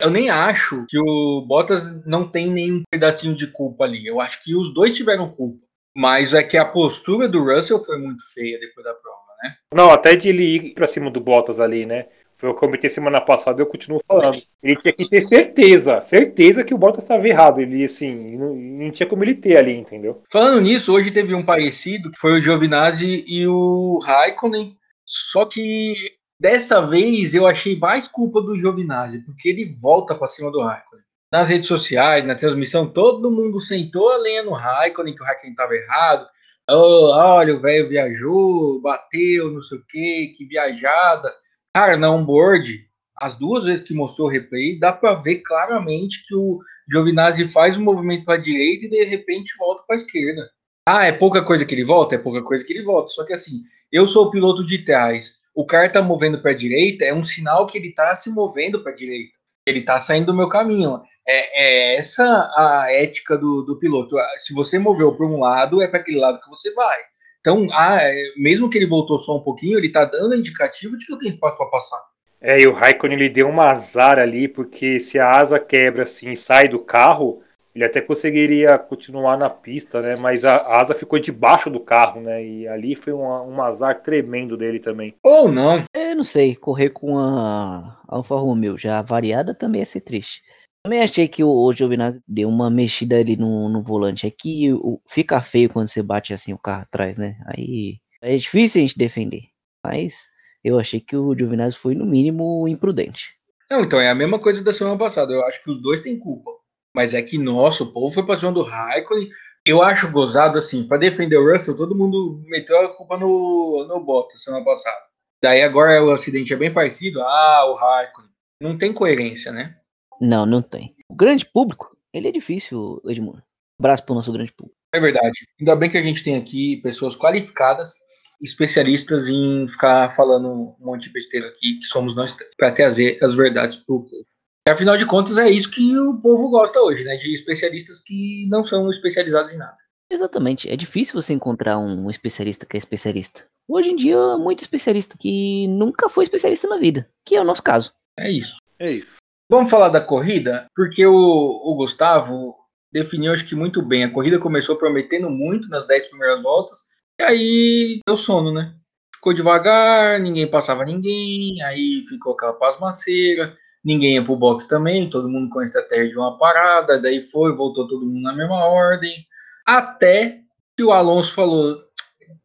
A: Eu nem acho que o Bottas não tem nenhum pedacinho de culpa ali. Eu acho que os dois tiveram culpa. Mas é que a postura do Russell foi muito feia depois da prova, né?
C: Não, até de ele ir pra cima do Bottas ali, né? Foi o que eu comentei semana passada e eu continuo falando. Ele tinha que ter certeza, certeza que o Bottas estava errado. Ele, assim, não, não, tinha como ele ter ali, entendeu?
A: Falando nisso, hoje teve um parecido, que foi o Giovinazzi e o Raikkonen. Só que dessa vez eu achei mais culpa do Giovinazzi, porque ele volta para cima do Raikkonen. Nas redes sociais, na transmissão, todo mundo sentou a lenha no Raikkonen, que o Raikkonen estava errado. Oh, olha, o velho viajou, bateu, não sei o que, que viajada. Cara, na onboard, as duas vezes que mostrou o replay, dá para ver claramente que o Giovinazzi faz um movimento para a direita e de repente volta para a esquerda. Ah, é pouca coisa que ele volta? É pouca coisa que ele volta. Só que assim, eu sou o piloto de trás. O cara tá movendo para a direita, é um sinal que ele tá se movendo para a direita. Ele tá saindo do meu caminho. É, é essa a ética do, do piloto. Se você moveu para um lado, é para aquele lado que você vai. Então, ah, é, mesmo que ele voltou só um pouquinho, ele está dando indicativo de que eu tenho espaço para passar.
C: É, e o Raikkonen ele deu um azar ali, porque se a asa quebra assim sai do carro, ele até conseguiria continuar na pista, né? Mas a asa ficou debaixo do carro, né? E ali foi um, um azar tremendo dele também.
A: Ou não.
B: É, não sei, correr com a Alfa Romeo já variada também ia ser triste. Também achei que o, o Giovinazzi deu uma mexida ali no, no volante. É que o, fica feio quando você bate assim o carro atrás, né? Aí é difícil a gente defender. Mas eu achei que o Giovinazzi foi, no mínimo, imprudente.
A: Não, então é a mesma coisa da semana passada. Eu acho que os dois têm culpa. Mas é que, nossa, o povo foi pra cima do Raikkonen. Eu acho gozado, assim, para defender o Russell, todo mundo meteu a culpa no, no Bottas semana passada. Daí agora o acidente é bem parecido. Ah, o Raikkonen. Não tem coerência, né?
B: Não, não tem. O grande público, ele é difícil, Edmundo. Abraço pro nosso grande público.
A: É verdade. Ainda bem que a gente tem aqui pessoas qualificadas especialistas em ficar falando um monte de besteira aqui, que somos nós, para trazer as verdades para o povo. Afinal de contas, é isso que o povo gosta hoje, né? De especialistas que não são especializados em nada.
B: Exatamente. É difícil você encontrar um especialista que é especialista. Hoje em dia, muito especialista que nunca foi especialista na vida, que é o nosso caso.
A: É isso.
C: É isso.
A: Vamos falar da corrida? Porque o, o Gustavo definiu, acho que muito bem. A corrida começou prometendo muito nas 10 primeiras voltas, e aí deu sono, né? Ficou devagar, ninguém passava ninguém, aí ficou aquela pasmaceira, ninguém ia pro box também, todo mundo com a estratégia de uma parada, daí foi, voltou todo mundo na mesma ordem, até que o Alonso falou,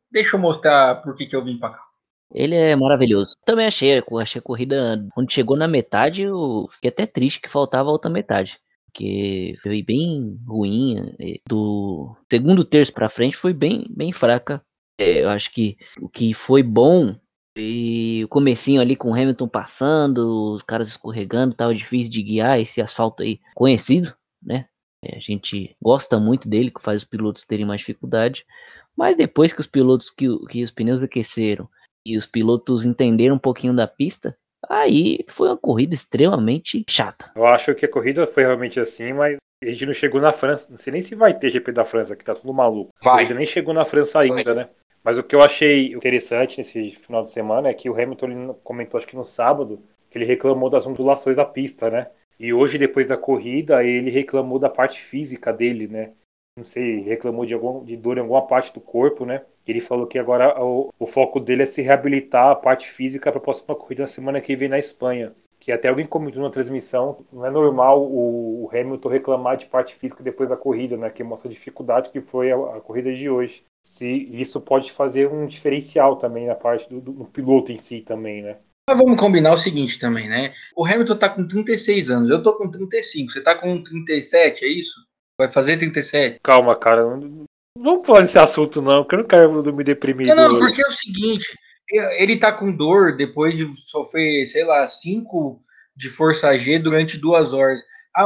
A: deixa eu mostrar por que, que eu vim pra cá.
B: Ele é maravilhoso. Também achei, achei a corrida, quando chegou na metade, eu fiquei até triste que faltava a outra metade porque foi bem ruim. Do segundo terço para frente foi bem, bem fraca. É, eu acho que o que foi bom e o comecinho ali com o Hamilton passando, os caras escorregando, tava difícil de guiar esse asfalto aí conhecido, né? É, a gente gosta muito dele, que faz os pilotos terem mais dificuldade. Mas depois que os pilotos que, que os pneus aqueceram e os pilotos entenderam um pouquinho da pista, Aí foi uma corrida extremamente chata.
C: Eu acho que a corrida foi realmente assim, mas a gente não chegou na França. Não sei nem se vai ter GP da França, que tá tudo maluco.
A: Vai.
C: A corrida nem chegou na França ainda, vai. né? Mas o que eu achei interessante nesse final de semana é que o Hamilton comentou, acho que no sábado, que ele reclamou das ondulações da pista, né? E hoje, depois da corrida, ele reclamou da parte física dele, né? Não sei, reclamou de, algum, de dor em alguma parte do corpo, né? Ele falou que agora o, o foco dele é se reabilitar a parte física para a próxima corrida na semana que vem na Espanha. Que até alguém comentou na transmissão, não é normal o, o Hamilton reclamar de parte física depois da corrida, né? Que mostra a dificuldade que foi a, a corrida de hoje. Se isso pode fazer um diferencial também na parte do, do, do piloto em si também, né?
A: Mas vamos combinar o seguinte também, né? O Hamilton tá com 36 anos, eu tô com 35, você tá com 37, é isso? Vai fazer 37?
C: Calma, cara. Vamos falar desse assunto, não, que eu não quero me deprimir.
A: Não, não, porque é o seguinte, ele tá com dor depois de sofrer, sei lá, 5 de força G durante duas horas.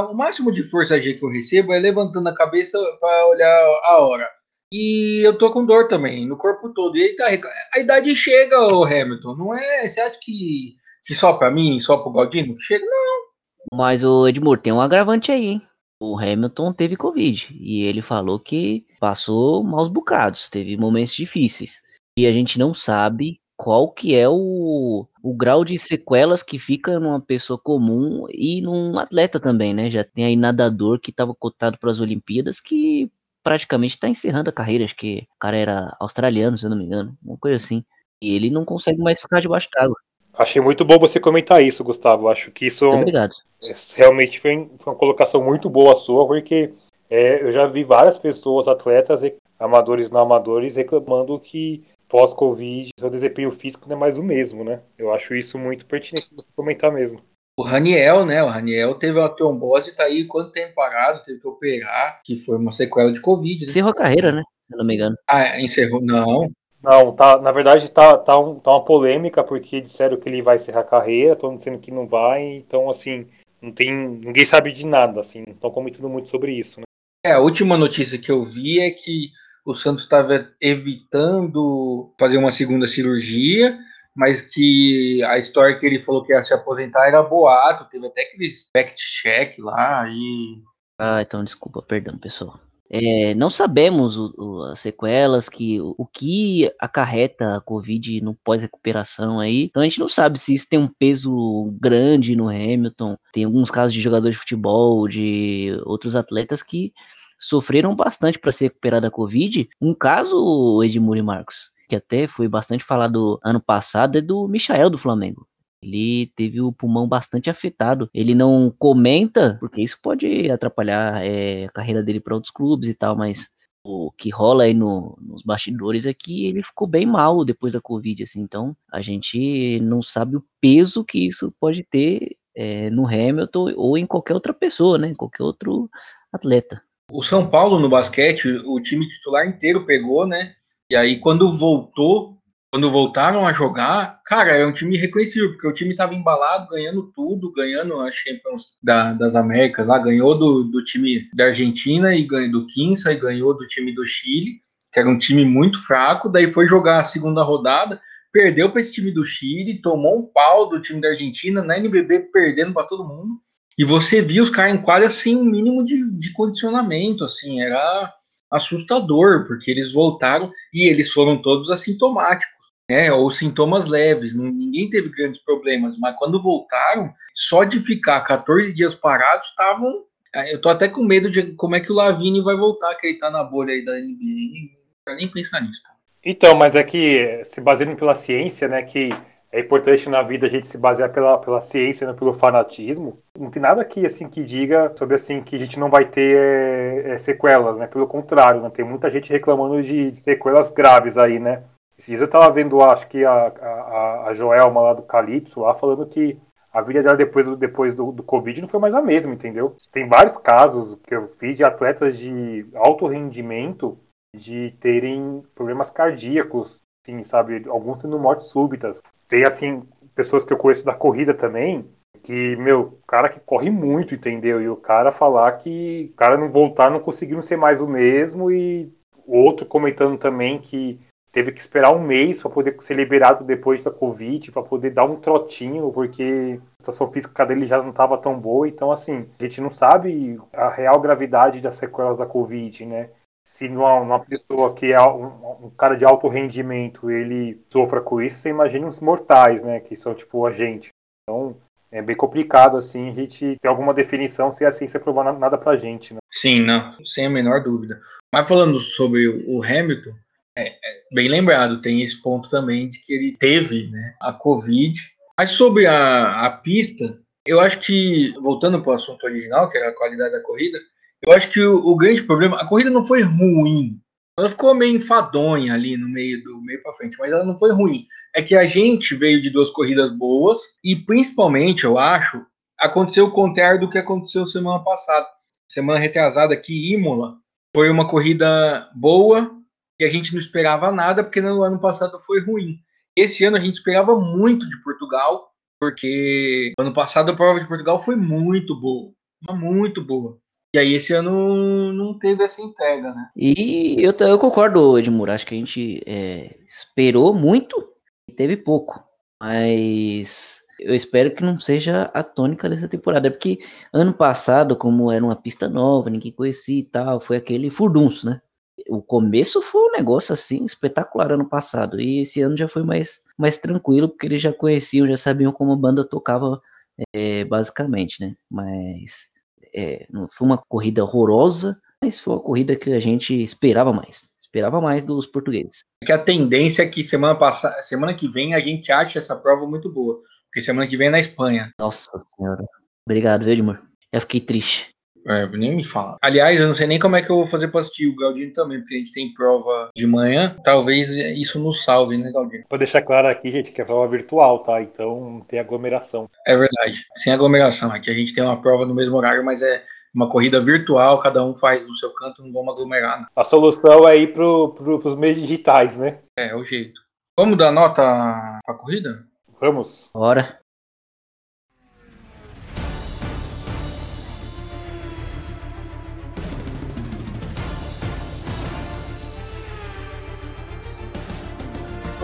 A: O máximo de força G que eu recebo é levantando a cabeça para olhar a hora. E eu tô com dor também, no corpo todo. E ele tá A idade chega, o Hamilton, não é? Você acha que, que só para mim, só pro Galdino? Chega, não.
B: Mas o Edmur tem um agravante aí, hein? O Hamilton teve Covid e ele falou que passou maus bocados, teve momentos difíceis. E a gente não sabe qual que é o, o grau de sequelas que fica numa pessoa comum e num atleta também, né? Já tem aí nadador que estava cotado para as Olimpíadas que praticamente está encerrando a carreira, acho que o cara era australiano, se eu não me engano, uma coisa assim. E ele não consegue mais ficar debaixo d'água.
C: Achei muito bom você comentar isso, Gustavo. Acho que isso
B: obrigado.
C: É, realmente foi, uma colocação muito boa sua, porque é, eu já vi várias pessoas, atletas, amadores e não amadores, reclamando que pós-Covid seu desempenho físico não é mais o mesmo, né? Eu acho isso muito pertinente você comentar mesmo.
A: O Raniel, né? O Raniel teve uma trombose, tá aí quanto tempo parado, teve que operar, que foi uma sequela de Covid. Né?
B: Encerrou a carreira, né? Se eu não me engano.
A: Ah, encerrou? Não.
C: Não, tá, na verdade tá, tá, um, tá uma polêmica, porque disseram que ele vai encerrar a carreira, estão dizendo que não vai, então assim, não tem. ninguém sabe de nada, assim, estão comentando muito sobre isso, né?
A: É, a última notícia que eu vi é que o Santos estava evitando fazer uma segunda cirurgia, mas que a história que ele falou que ia se aposentar era boato, teve até aquele fact-check lá e.
B: Ah, então desculpa, perdão, pessoal. É, não sabemos o, o, as sequelas, que, o, o, que acarreta a Covid no pós-recuperação aí. Então a gente não sabe se isso tem um peso grande no Hamilton. Tem alguns casos de jogadores de futebol, de outros atletas que sofreram bastante para se recuperar da Covid. Um caso, Edmure Marcos, que até foi bastante falado ano passado, é do Michael do Flamengo. Ele teve o pulmão bastante afetado. Ele não comenta, porque isso pode atrapalhar é, a carreira dele para outros clubes e tal, mas o que rola aí no, nos bastidores é que ele ficou bem mal depois da Covid, assim, então a gente não sabe o peso que isso pode ter é, no Hamilton ou em qualquer outra pessoa, né, em qualquer outro atleta.
A: O São Paulo no basquete, o time titular inteiro pegou, né, e aí quando voltou, quando voltaram a jogar, cara, é um time reconhecível, porque o time estava embalado, ganhando tudo, ganhando a Champions da, das Américas lá, ganhou do, do time da Argentina e ganhou do Quinça e ganhou do time do Chile. que era um time muito fraco, daí foi jogar a segunda rodada, perdeu para esse time do Chile, tomou um pau do time da Argentina, na NBB perdendo para todo mundo. E você via os caras em quadra assim, um mínimo de, de condicionamento, assim, era assustador, porque eles voltaram e eles foram todos assintomáticos, né? Ou sintomas leves, ninguém teve grandes problemas, mas quando voltaram, só de ficar 14 dias parados, estavam. É, eu tô até com medo de como é que o Lavini vai voltar, que ele tá na bolha aí da NBA. Quero nem pensar nisso.
C: Então, mas é que se baseando pela ciência, né, que é importante na vida a gente se basear pela, pela ciência, não pelo fanatismo. Não tem nada aqui assim que diga sobre assim que a gente não vai ter é, é, sequelas, né? Pelo contrário, né? Tem muita gente reclamando de, de sequelas graves aí, né? Esses eu tava vendo, acho que a, a, a Joelma lá do Calypso lá falando que a vida dela depois, depois do, do Covid não foi mais a mesma, entendeu? Tem vários casos que eu fiz de atletas de alto rendimento de terem problemas cardíacos, sim, sabe? Alguns tendo mortes súbitas. Tem, assim, pessoas que eu conheço da corrida também, que, meu, cara que corre muito, entendeu? E o cara falar que o cara não voltar, não conseguiu ser mais o mesmo, e outro comentando também que teve que esperar um mês para poder ser liberado depois da Covid, para poder dar um trotinho, porque a situação física dele já não estava tão boa. Então, assim, a gente não sabe a real gravidade das sequelas da Covid, né? se uma, uma pessoa que é um, um, cara de alto rendimento ele sofra com isso, você imagina os mortais, né? Que são tipo a gente. Então é bem complicado assim a gente ter alguma definição se a ciência provar nada pra gente, né?
A: Sim, não, sem a menor dúvida. Mas falando sobre o Hamilton, é, é bem lembrado, tem esse ponto também de que ele teve né, a Covid. Mas sobre a, a pista, eu acho que, voltando para o assunto original, que era a qualidade da corrida, eu acho que o, o, grande problema, a corrida não foi ruim. Ela ficou meio enfadonha ali no meio do meio para frente, mas ela não foi ruim. É que a gente veio de duas corridas boas e principalmente, eu acho, aconteceu o contrário do que aconteceu semana passada. Semana retrasada aqui, Imola, foi uma corrida boa e a gente não esperava nada porque no ano passado foi ruim. Esse ano a gente esperava muito de Portugal, porque ano passado a prova de Portugal foi muito boa, muito boa. E aí esse ano não teve essa entrega, né?
B: E eu, eu concordo, Edmur. Acho que a gente é, esperou muito e teve pouco. Mas eu espero que não seja a tônica dessa temporada. Porque ano passado, como era uma pista nova, ninguém conhecia e tal, foi aquele furdunço, né? O começo foi um negócio assim espetacular ano passado. E esse ano já foi mais, mais tranquilo, porque eles já conheciam, já sabiam como a banda tocava é, basicamente, né? Mas é, foi uma corrida horrorosa, mas foi uma corrida que a gente esperava mais. Esperava mais dos portugueses.
A: É que a tendência é que semana passada, semana que vem a gente ache essa prova muito boa. Porque semana que vem é na Espanha.
B: Nossa senhora. Obrigado, Edmur. Eu fiquei triste.
A: É, nem me fala. Aliás, eu não sei nem como é que eu vou fazer para assistir o Galdino também, porque a gente tem prova de manhã. Talvez isso nos salve, né, Galdino?
C: Vou deixar claro aqui, gente, que é prova virtual, tá? Então não tem aglomeração.
A: É verdade. Sem aglomeração. Aqui a gente tem uma prova no mesmo horário, mas é uma corrida virtual, cada um faz no seu canto, não vamos aglomerar. Né?
C: A solução é ir pro, pro, pros meios digitais, né?
A: É, é o jeito. Vamos dar nota pra corrida?
C: Vamos.
B: Bora.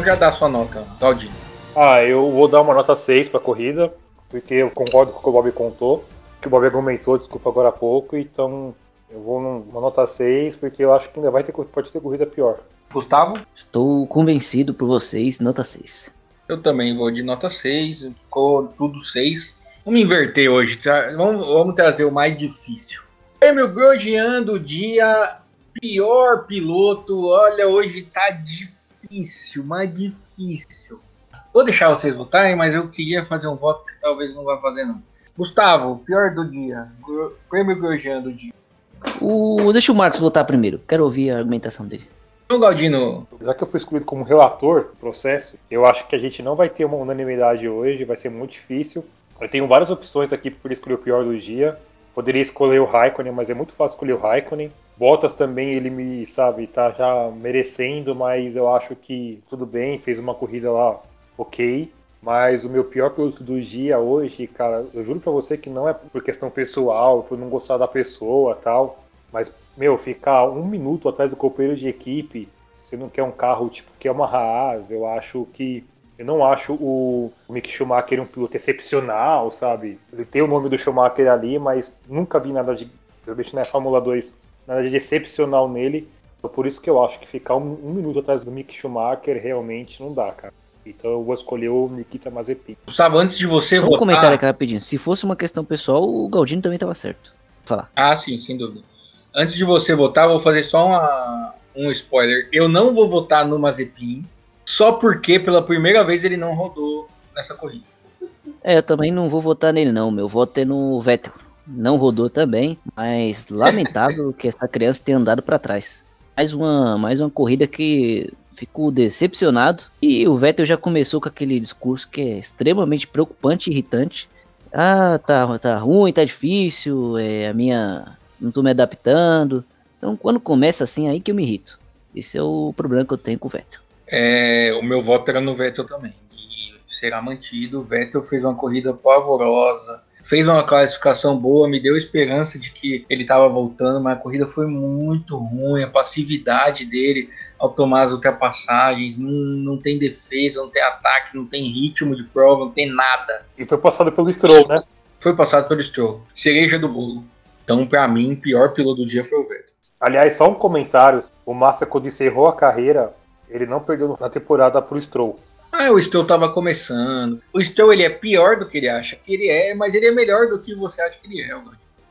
A: Já dá a sua nota, Claudinho?
C: Ah, eu vou dar uma nota 6 pra corrida, porque eu concordo com o que o Bob contou, que o Bob argumentou, desculpa agora há pouco, então eu vou numa nota 6, porque eu acho que ainda vai ter, pode ter corrida pior.
A: Gustavo?
B: Estou convencido por vocês, nota 6.
A: Eu também vou de nota 6, ficou tudo 6. Vamos inverter hoje, tá? vamos, vamos trazer o mais difícil. Prêmio Grosjean do dia, pior piloto. Olha, hoje tá difícil difícil, mais difícil. Vou deixar vocês votarem, mas eu queria fazer um voto que talvez não vá fazer não. Gustavo, pior do dia. Prêmio Grosjean do dia.
B: O... Deixa o Marcos votar primeiro. Quero ouvir a argumentação dele.
A: Então, Galdino.
C: Já que eu fui escolhido como relator do processo, eu acho que a gente não vai ter uma unanimidade hoje, vai ser muito difícil. Eu tenho várias opções aqui por escolher o pior do dia. Poderia escolher o Raikkonen, mas é muito fácil escolher o Raikkonen. Bottas também, ele me, sabe, tá já merecendo, mas eu acho que tudo bem, fez uma corrida lá ok. Mas o meu pior piloto do dia hoje, cara, eu juro pra você que não é por questão pessoal, por não gostar da pessoa tal. Mas, meu, ficar um minuto atrás do companheiro de equipe Você não quer um carro tipo que é uma Haas, eu acho que eu não acho o, Mick Schumacher um piloto excepcional, sabe? Ele tem o nome do Schumacher ali, mas nunca vi nada de, principalmente na Fórmula 2, nada de excepcional nele. Então, por isso que eu acho que ficar um, um minuto atrás do Mick Schumacher realmente não dá, cara. Então eu vou escolher o Nikita Mazepin.
A: Gustavo, antes de você
B: Só votar... um comentário aqui rapidinho. Se fosse uma questão pessoal, o Galdino também estava certo. Vou falar.
A: Ah, sim, sem dúvida. Antes de você votar, vou fazer só uma, um spoiler. Eu não vou votar no Mazepin, só porque pela primeira vez ele não rodou nessa corrida.
B: É, eu também não vou votar nele não. Meu voto é no Vettel. Não rodou também, mas lamentável que essa criança tenha andado para trás. Mais uma, mais uma corrida que ficou decepcionado. E o Vettel já começou com aquele discurso que é extremamente preocupante e irritante. Ah, tá, tá ruim, tá difícil, é, a minha. não tô me adaptando. Então quando começa assim, aí que eu me irrito. Esse é o problema que eu tenho com o Vettel.
A: É, o meu voto era no Vettel também. E será mantido. O Vettel fez uma corrida pavorosa fez uma classificação boa, me deu esperança de que ele estava voltando, mas a corrida foi muito ruim, a passividade dele ao tomar as ultrapassagens, não, não tem defesa, não tem ataque, não tem ritmo de prova, não tem nada.
C: E foi passado pelo Stroll, né?
A: Foi passado pelo Stroll, cereja do bolo. Então, para mim, o pior piloto do dia foi o Vettel.
C: Aliás, só um comentário, o Massa quando encerrou a carreira, ele não perdeu na temporada pro Stroll.
A: Ah, o Stroll estava começando. O Stroll ele é pior do que ele acha que ele é, mas ele é melhor do que você acha que ele é.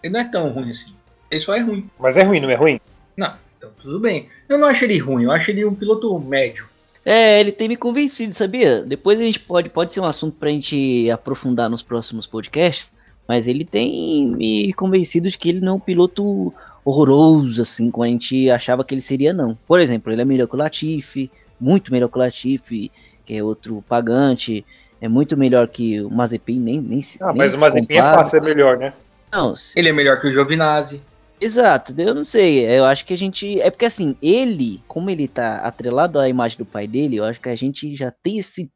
A: Ele não é tão ruim assim. Ele só é ruim.
C: Mas é ruim, não é ruim?
A: Não, então tudo bem. Eu não acho ele ruim, eu acho ele um piloto médio.
B: É, ele tem me convencido, sabia? Depois a gente pode, pode ser um assunto pra gente aprofundar nos próximos podcasts, mas ele tem me convencido de que ele não é um piloto horroroso, assim, como a gente achava que ele seria, não. Por exemplo, ele é melhor que o Latifi, muito melhor que o Latifi, que é outro pagante, é muito melhor que o Mazepin, nem, nem
C: Ah,
B: nem
C: mas o Mazepin é fácil, é melhor, né?
B: Não,
A: ele é melhor que o Giovinazzi.
B: Exato, eu não sei, eu acho que a gente, é porque assim, ele, como ele tá atrelado à imagem do pai dele, eu acho que a gente já tem esse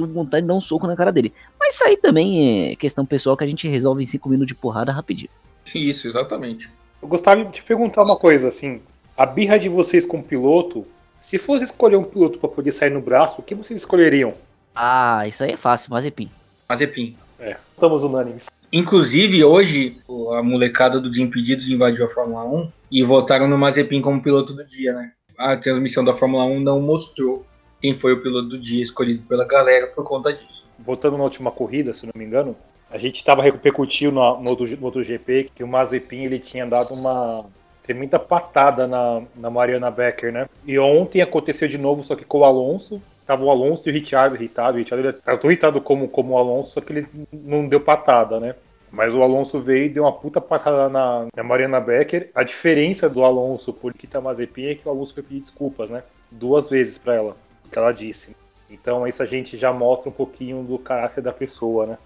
B: vontade de dar um soco na cara dele. Mas isso aí também é questão pessoal que a gente resolve em cinco minutos de porrada rapidinho.
A: Isso, exatamente.
C: Eu gostaria de te perguntar uma coisa, assim, a birra de vocês com o piloto se fosse escolher um piloto para poder sair no braço, o que vocês escolheriam?
B: Ah, isso aí é fácil, Mazepin.
A: Mazepin.
C: É, estamos unânimes.
A: Inclusive, hoje, a molecada dos Impedidos invadiu a Fórmula 1 e votaram no Mazepin como piloto do dia, né? A transmissão da Fórmula 1 não mostrou quem foi o piloto do dia escolhido pela galera por conta disso.
C: Voltando na última corrida, se não me engano, a gente estava repercutindo no, no, outro, no outro GP que o Mazepin ele tinha dado uma tremenda patada na, na Mariana Becker, né? E ontem aconteceu de novo, só que com o Alonso. Tava o Alonso e o Richard irritado. O Richard tá tão irritado como, como o Alonso, só que ele não deu patada, né? Mas o Alonso veio e deu uma puta patada na, na Mariana Becker. A diferença do Alonso por Kita Mazepin é que o Alonso foi pedir desculpas, né? Duas vezes para ela, que ela disse. Então isso a gente já mostra um pouquinho do caráter da pessoa, né?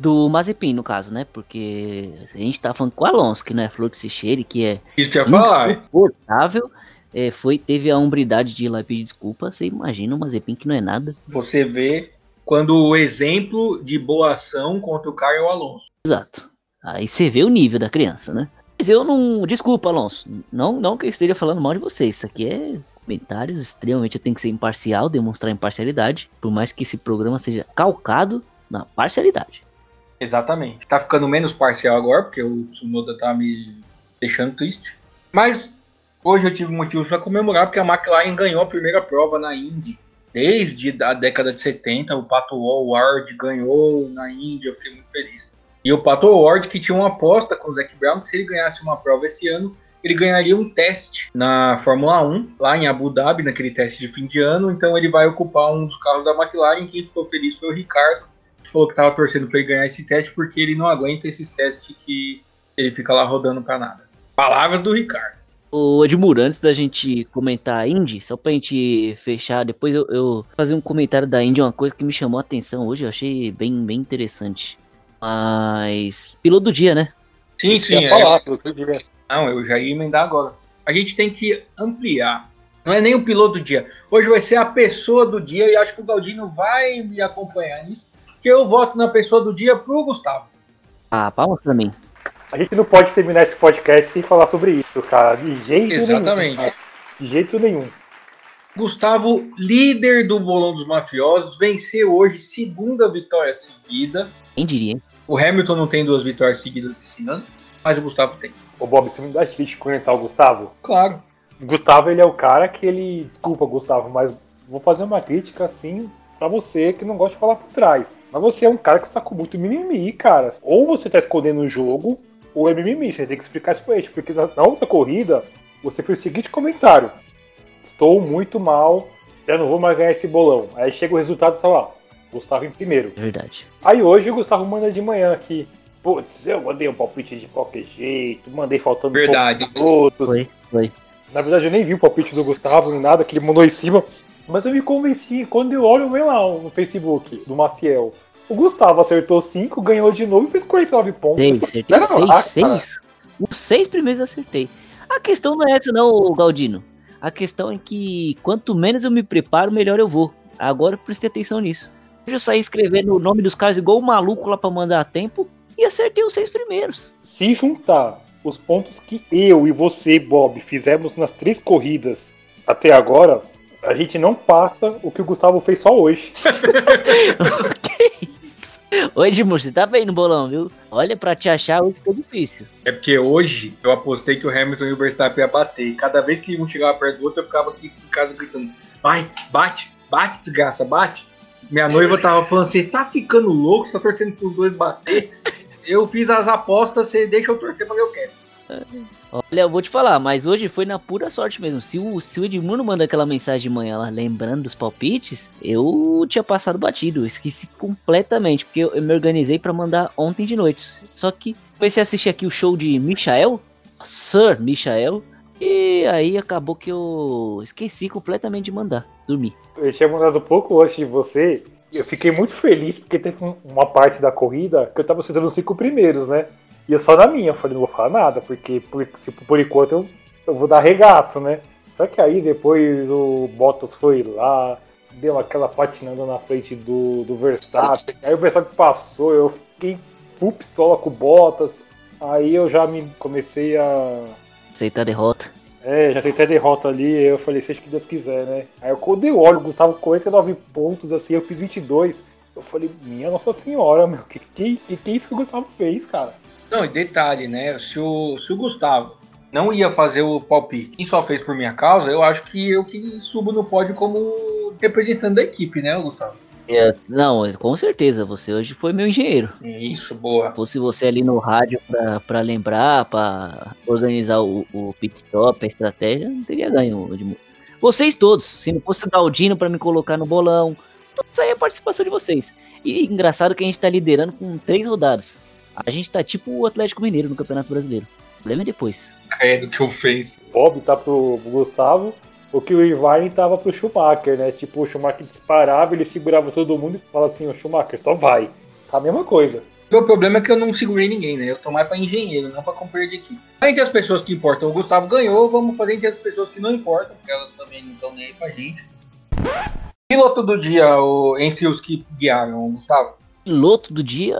B: Do Mazepin, no caso, né? Porque a gente tá falando com o Alonso, que não é flor que se cheire, que é
A: Isso que eu
B: insuportável. É, foi, teve a umbridade de ir lá pedir desculpa. Você imagina o Mazepin que não é nada.
A: Você vê quando o exemplo de boa ação contra o cara é o Alonso.
B: Exato. Aí você vê o nível da criança, né? Mas eu não. Desculpa, Alonso. Não, não que eu esteja falando mal de vocês. Isso aqui é comentários extremamente. Eu tenho que ser imparcial, demonstrar imparcialidade. Por mais que esse programa seja calcado na parcialidade.
A: Exatamente. Tá ficando menos parcial agora, porque o Tsunoda tá me deixando triste. Mas hoje eu tive motivos para comemorar, porque a McLaren ganhou a primeira prova na Indy. Desde a década de 70, o Pato Ward ganhou na Indy, eu fiquei muito feliz. E o Pato Ward que tinha uma aposta com o Zac Brown, que se ele ganhasse uma prova esse ano, ele ganharia um teste na Fórmula 1, lá em Abu Dhabi, naquele teste de fim de ano. Então ele vai ocupar um dos carros da McLaren. Quem ficou feliz foi o Ricardo, falou que tava torcendo para ele ganhar esse teste porque ele não aguenta esses testes que ele fica lá rodando para nada. Palavras do Ricardo.
B: O Edmur, antes da gente comentar a Indy, só pra gente fechar, depois eu, eu fazer um comentário da Indy, uma coisa que me chamou a atenção hoje, eu achei bem, bem interessante. Mas. Piloto do dia, né?
A: Sim, Isso sim. É. Falar, é. Não, eu já ia emendar agora. A gente tem que ampliar. Não é nem o piloto do dia. Hoje vai ser a pessoa do dia e acho que o Galdino vai me acompanhar nisso que eu voto na pessoa do dia pro Gustavo.
B: Ah, palmas pra mim.
C: A gente não pode terminar esse podcast sem falar sobre isso, cara. De jeito
A: Exatamente.
C: nenhum. De jeito nenhum.
A: Gustavo, líder do bolão dos mafiosos, venceu hoje segunda vitória seguida.
B: Quem diria, hein?
A: O Hamilton não tem duas vitórias seguidas esse ano, mas o Gustavo tem.
C: Ô Bob, você me dá difícil de comentar o Gustavo?
A: Claro.
C: O Gustavo, ele é o cara que ele. Desculpa, Gustavo, mas vou fazer uma crítica assim pra você que não gosta de falar por trás. Mas você é um cara que está com muito mimimi, cara. Ou você tá escondendo o jogo, ou é mimimi. Você tem que explicar isso pra ele. Porque na na outra corrida, você fez o seguinte comentário: Estou muito mal, já não vou mais ganhar esse bolão. Aí chega o resultado, tá lá. Gustavo em primeiro.
B: Verdade.
C: Aí hoje o Gustavo manda de manhã aqui. Putz, eu mandei um palpite de qualquer jeito, mandei faltando
A: Verdade.
C: poucos minutos.
B: Foi, foi.
C: Na verdade, eu nem vi o palpite do Gustavo, nem nada, que ele mandou em cima. Mas eu me convenci quando eu olho vem lá no Facebook, do Maciel. O Gustavo acertou 5, ganhou de novo e fez 49 pontos.
B: Seis, acertei
C: Não,
B: seis,
C: ah,
B: seis. Os seis primeiros eu acertei. A questão não é essa não, Galdino. A questão é que quanto menos eu me preparo, melhor eu vou. Agora eu prestei atenção nisso. Hoje eu saí escrevendo o nome dos caras igual um maluco lá pra mandar a tempo e acertei os seis primeiros.
C: Se juntar os pontos que eu e você, Bob, fizemos nas três corridas até agora, a gente não passa o que o Gustavo fez só hoje.
B: que isso? Ô Edmur, você tá bem no bolão, viu? Olha, pra te achar hoje ficou difícil.
A: É porque hoje eu apostei que o Hamilton e o Verstappen iam bater. E cada vez que um chegava perto do outro, eu ficava aqui em casa gritando: vai, bate, bate, desgraça, bate. Minha noiva tava falando: você tá ficando louco, você tá torcendo pros dois bater. Eu fiz as apostas, você deixa eu torcer pra que eu quero.
B: Olha, eu vou te falar, mas hoje foi na pura sorte mesmo. Se o, se o Edmundo manda aquela mensagem de manhã lá, lembrando dos palpites, eu tinha passado batido. Esqueci completamente, porque eu, eu me organizei pra mandar ontem de noite. Só que comecei a assistir aqui o show de Michael, Sir Michael, e aí acabou que eu esqueci completamente de mandar, dormir.
C: Eu tinha mandado pouco antes de você. Eu fiquei muito feliz porque teve um- uma parte da corrida que eu tava acertando os cinco primeiros, né? E eu só na minha, eu falei, não vou falar nada, porque por, se- por enquanto eu, eu vou dar regaço, né? Só que aí depois o Bottas foi lá, deu aquela patinada na frente do, do Verstappen, aí o Verstappen passou, eu fiquei full pistola com o Bottas, aí eu já me comecei a
B: Aceitar a derrota.
C: é, já tentei a derrota ali, eu falei, seja o que Deus quiser, né? Aí eu, quando eu olho, o Gustavo com 49 pontos, assim, eu fiz 22. Eu falei, minha Nossa Senhora, meu, que que, que, que é isso que o Gustavo fez, cara?
A: Não, e detalhe, né? Se o, se o Gustavo não ia fazer o palpite, quem só fez por minha causa, eu acho que eu que subo no pódio como representante da equipe, né, Gustavo?
B: É, não, com certeza, você hoje foi meu engenheiro.
A: Isso, boa.
B: fosse você ali no rádio pra, pra lembrar, pra organizar o, o pit stop, a estratégia, não teria ganho. Edmundo. Vocês todos, se não fosse o Galdino pra me colocar no bolão, isso aí a participação de vocês. E engraçado que a gente tá liderando com três rodadas. A gente tá tipo o Atlético Mineiro no Campeonato Brasileiro. O problema é depois.
A: Credo que eu fiz.
C: Bob tá pro, pro Gustavo, o que o Irvine tava pro Schumacher, né? Tipo, o Schumacher disparava, ele segurava todo mundo e falava assim, o Schumacher, só vai. Tá a mesma coisa.
A: Meu problema é que eu não segurei ninguém, né? Eu tô mais pra engenheiro, não pra companheiro de equipe. Entre as pessoas que importam, o Gustavo ganhou, vamos fazer entre as pessoas que não importam, porque elas também não estão nem aí pra gente. Piloto do dia, o- entre os que guiaram, o Gustavo.
B: Piloto do dia,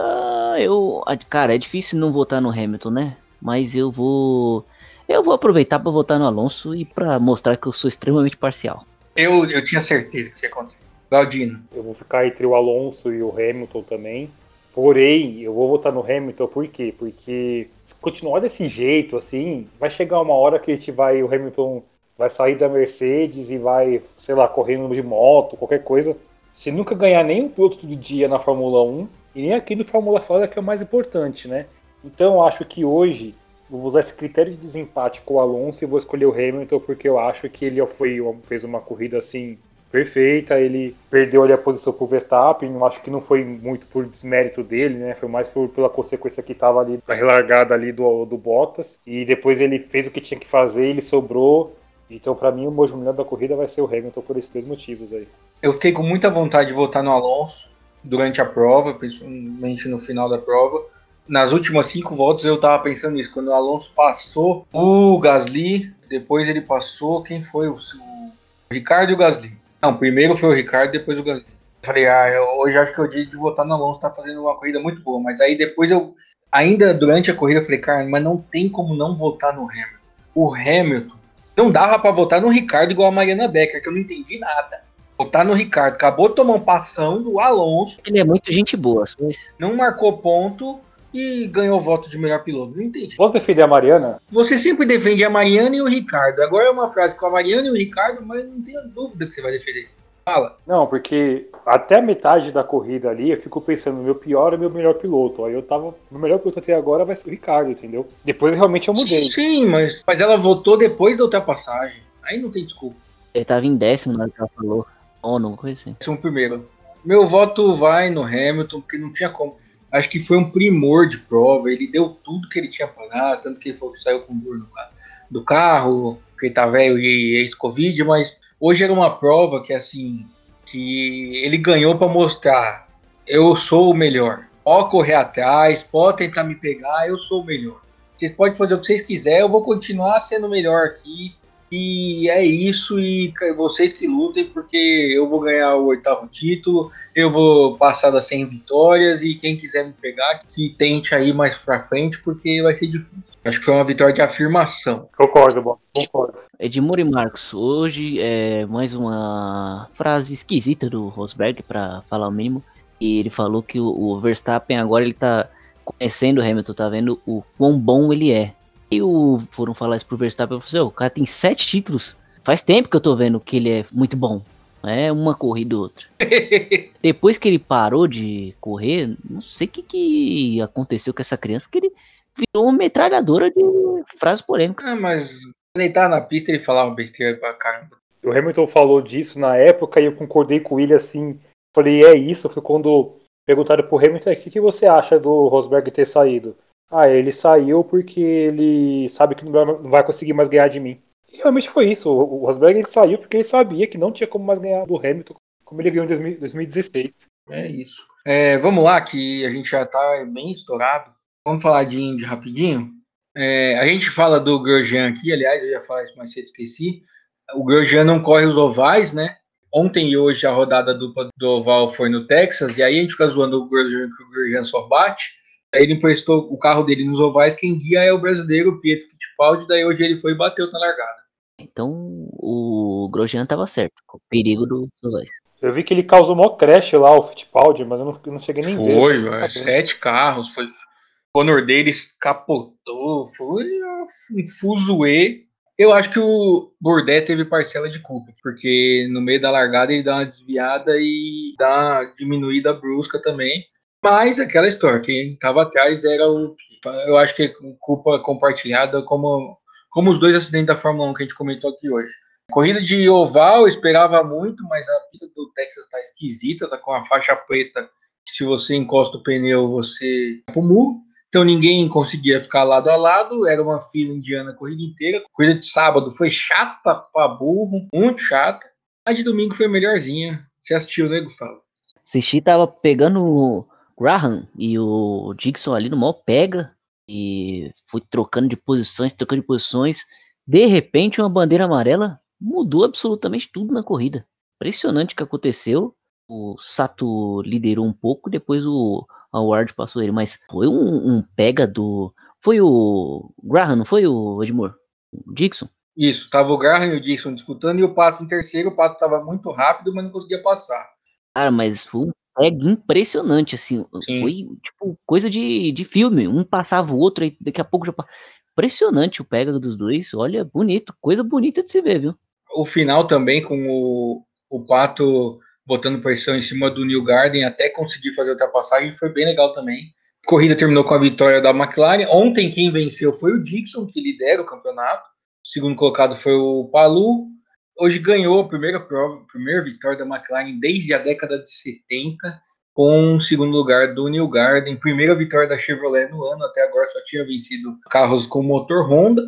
B: eu. ah, Cara, é difícil não votar no Hamilton, né? Mas eu vou. Eu vou aproveitar pra votar no Alonso e pra mostrar que eu sou extremamente parcial.
A: Eu, eu tinha certeza que isso ia acontecer. Galdino.
C: Eu vou ficar entre o Alonso e o Hamilton também. Porém, eu vou votar no Hamilton por quê? Porque se continuar desse jeito, assim, vai chegar uma hora que a gente vai, o Hamilton vai sair da Mercedes e vai, sei lá, correndo de moto, qualquer coisa. Se nunca ganhar nenhum piloto do dia na Fórmula 1, e nem aqui no Fórmula Fora que é o mais importante, né? Então eu acho que hoje eu vou usar esse critério de desempate com o Alonso e vou escolher o Hamilton porque eu acho que ele foi, fez uma corrida assim perfeita, ele perdeu ali a posição pro Verstappen, eu acho que não foi muito por desmérito dele, né? Foi mais por, pela consequência que estava ali da relargada ali do, do Bottas. E depois ele fez o que tinha que fazer, ele sobrou. Então, para mim, o movimento da corrida vai ser o Hamilton por esses dois motivos aí.
A: Eu fiquei com muita vontade de votar no Alonso durante a prova, principalmente no final da prova. Nas últimas cinco voltas eu tava pensando nisso. Quando o Alonso passou o Gasly, depois ele passou. Quem foi? O, o Ricardo e o Gasly. Não, primeiro foi o Ricardo, depois o Gasly. Falei, ah, hoje acho que é o dia de votar no Alonso, tá fazendo uma corrida muito boa. Mas aí depois eu, ainda durante a corrida, eu falei, cara, mas não tem como não votar no Hamilton. O Hamilton. Não dava para votar no Ricardo igual a Mariana Becker, que eu não entendi nada. Votar no Ricardo. Acabou de tomar um passão do Alonso.
B: Ele é muito gente boa. Isso.
A: Não marcou ponto e ganhou o voto de melhor piloto. Não entendi.
C: Posso defender a Mariana?
A: Você sempre defende a Mariana e o Ricardo. Agora é uma frase com a Mariana e o Ricardo, mas não tenho dúvida que você vai defender. Fala.
C: Não, porque até a metade da corrida ali eu fico pensando, meu pior é meu melhor piloto. Aí eu tava. Meu melhor piloto até agora vai ser o Ricardo, entendeu? Depois realmente eu mudei.
A: Sim, mas, mas ela votou depois da ultrapassagem. Aí não tem desculpa.
B: Ele tava em décimo na hora que ela falou. Ou não, coisa assim.
A: Décimo primeiro. Meu voto vai no Hamilton, porque não tinha como. Acho que foi um primor de prova. Ele deu tudo que ele tinha pra dar, tanto que ele falou que saiu com dor no ca- do carro, que ele tá velho e ex-Covid, mas hoje era uma prova que assim que ele ganhou pra mostrar eu sou o melhor. Pode correr atrás, pode tentar me pegar, eu sou o melhor. Vocês podem fazer o que vocês quiserem, eu vou continuar sendo o melhor aqui. E é isso, e vocês que lutem, porque eu vou ganhar o oitavo título, eu vou passar das 100 vitórias, e quem quiser me pegar, que tente aí mais pra frente, porque vai ser difícil. Acho que foi uma vitória de afirmação.
C: Concordo, bom, concordo.
B: Edmur e Marcos, hoje é mais uma frase esquisita do Rosberg, pra falar o mínimo. E ele falou que o, o Verstappen agora ele tá conhecendo o Hamilton, tá vendo o quão bom ele é. E o, foram falar isso pro Verstappen, eu falei, "Ô, o cara tem sete títulos. Faz tempo que eu tô vendo que ele é muito bom. É uma corrida ou outra. Depois que ele parou de correr, não sei o que, que aconteceu com essa criança, que ele virou uma metralhadora de frases polêmicas.
A: Ah, mas quando ele tava na pista, ele falava besteira pra caramba.
C: O Hamilton falou disso na época e eu concordei com ele assim. Falei, é isso. Foi quando perguntaram pro Hamilton, o que, que você acha do Rosberg ter saído? Ah, ele saiu porque ele sabe que não vai- conseguir mais ganhar de mim. E realmente foi isso. O Rosberg ele saiu porque ele sabia que não tinha como mais ganhar do Hamilton como ele ganhou em 2000 2016.
A: É isso. É, vamos lá, que a gente já tá bem estourado. Vamos falar de Indy rapidinho. É, a gente fala do Grosjean aqui, aliás, eu ia falar isso mais cedo, esqueci. O Grosjean não corre os ovais, né? Ontem e hoje a rodada dupla do oval foi no Texas, e aí a gente fica zoando o Grosjean que o Grosjean só bate. Ele emprestou o carro dele nos ovais, quem guia é o brasileiro Pietro Fittipaldi, daí hoje ele foi e bateu na largada.
B: Então o Grosjean tava certo, com o perigo dos ovais.
C: Eu vi que ele causou maior crash lá, o Fittipaldi, mas eu não, eu não cheguei nem a ver.
A: Foi, sete carros, foi. O Honor deles capotou, foi um fuzuê. Eu acho que o Bordet teve parcela de culpa, porque no meio da largada ele dá uma desviada e dá uma diminuída brusca também. Mas aquela história, quem estava atrás era o. Eu acho que culpa compartilhada, como, como os dois acidentes da Fórmula 1 que a gente comentou aqui hoje. Corrida de oval, esperava muito, mas a pista do Texas tá esquisita, tá com a faixa preta. Se você encosta o pneu, você vai pro muro. Então ninguém conseguia ficar lado a lado, era uma fila indiana a corrida inteira. Corrida de sábado foi chata pra burro, muito chata. A de domingo foi melhorzinha. Você assistiu, né, Gustavo?
B: Sishi tava pegando o Graham e o Dixon ali no maior pega e foi trocando de posições, trocando de posições. De repente, uma bandeira amarela mudou absolutamente tudo na corrida. Impressionante o que aconteceu. O Sato liderou um pouco, depois o Howard passou ele, mas foi um, um pega do. Foi o Graham, não foi o Edmur? O Dixon?
A: Isso, tava o Graham e o Dixon disputando e o Pato em terceiro. O Pato tava muito rápido, mas não conseguia passar.
B: Cara, mas foi um pega impressionante, assim.
A: Sim.
B: Foi, tipo, coisa de, de filme. Um passava o outro, aí daqui a pouco já. Impressionante o pega dos dois. Olha, bonito. Coisa bonita de se ver, viu?
A: O final também com o, o Pato botando pressão em cima do New Garden até conseguir fazer a ultrapassagem foi bem legal também. A corrida terminou com a vitória da McLaren. Ontem quem venceu foi o Dixon, que lidera o campeonato. O segundo colocado foi o Palu. Hoje ganhou a primeira prova, a primeira vitória da McLaren desde a década de 70, com o segundo lugar do New Garden. Primeira vitória da Chevrolet no ano, até agora só tinha vencido carros com motor Honda.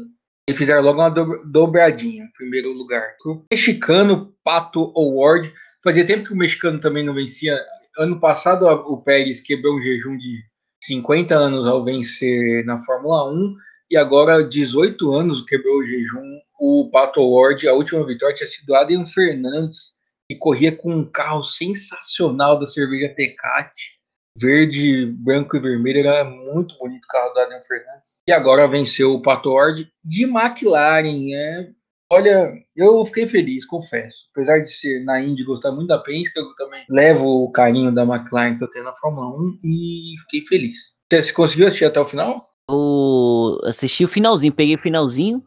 A: E fizeram logo uma do- dobradinha, primeiro lugar. O mexicano Pato Award. Fazia tempo que o mexicano também não vencia. Ano passado o Pérez quebrou um jejum de 50 anos ao vencer na Fórmula 1. E agora, 18 anos, quebrou o jejum. O Pato Award, a última vitória tinha sido Adrian Fernandes, que corria com um carro sensacional da cerveja Tecate. Verde, branco e vermelho, era muito bonito o carro do Adrian Fernandes. E agora venceu o Pato Award de McLaren. É, Olha, eu fiquei feliz, confesso. Apesar de ser na Indy gostar muito da Penske, eu também levo o carinho da McLaren que eu tenho na Fórmula 1 e fiquei feliz. Você conseguiu assistir até o final?
B: Eu assisti o finalzinho, peguei o finalzinho,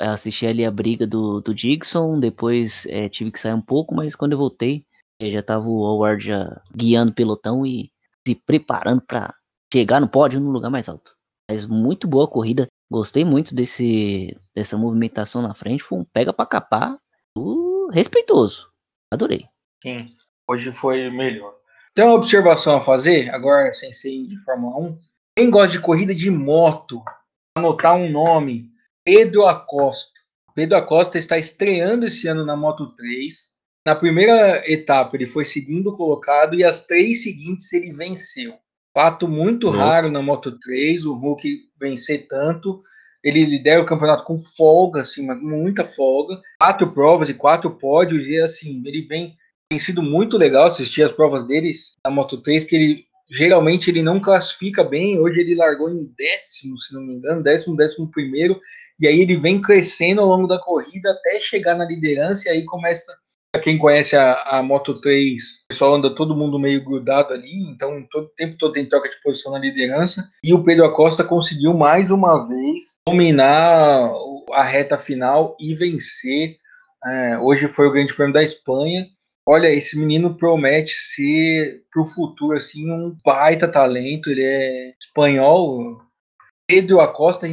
B: assisti ali a briga do, do Dixon, depois é, tive que sair um pouco, mas quando eu voltei, é, já tava o Howard já guiando o pelotão e se preparando para chegar no pódio no lugar mais alto. Mas muito boa corrida, gostei muito desse, dessa movimentação na frente, foi um pega para capar uh, respeitoso, adorei.
A: Sim, hoje foi melhor. Tem uma observação a fazer, agora sem ser de Fórmula 1. Quem gosta de corrida de moto, anotar um nome, Pedro Acosta. Pedro Acosta está estreando esse ano na Moto 3. Na primeira etapa ele foi segundo colocado e as três seguintes ele venceu. Fato muito raro na Moto 3, o Hulk vencer tanto. Ele lidera o campeonato com folga, assim, muita folga. Quatro provas e quatro pódios, e assim, ele vem tem sido muito legal assistir as provas deles na Moto 3, que ele geralmente ele não classifica bem. Hoje ele largou em décimo, se não me engano, décimo, décimo primeiro, e aí ele vem crescendo ao longo da corrida até chegar na liderança, e aí começa. Pra quem conhece a, a Moto 3, o pessoal anda todo mundo meio grudado ali, então todo tempo todo tem troca de posição na liderança. E o Pedro Acosta conseguiu mais uma vez dominar a reta final e vencer. É, hoje foi o Grande Prêmio da Espanha olha, esse menino promete ser para o futuro assim um baita talento. Ele é espanhol. Pedro Acosta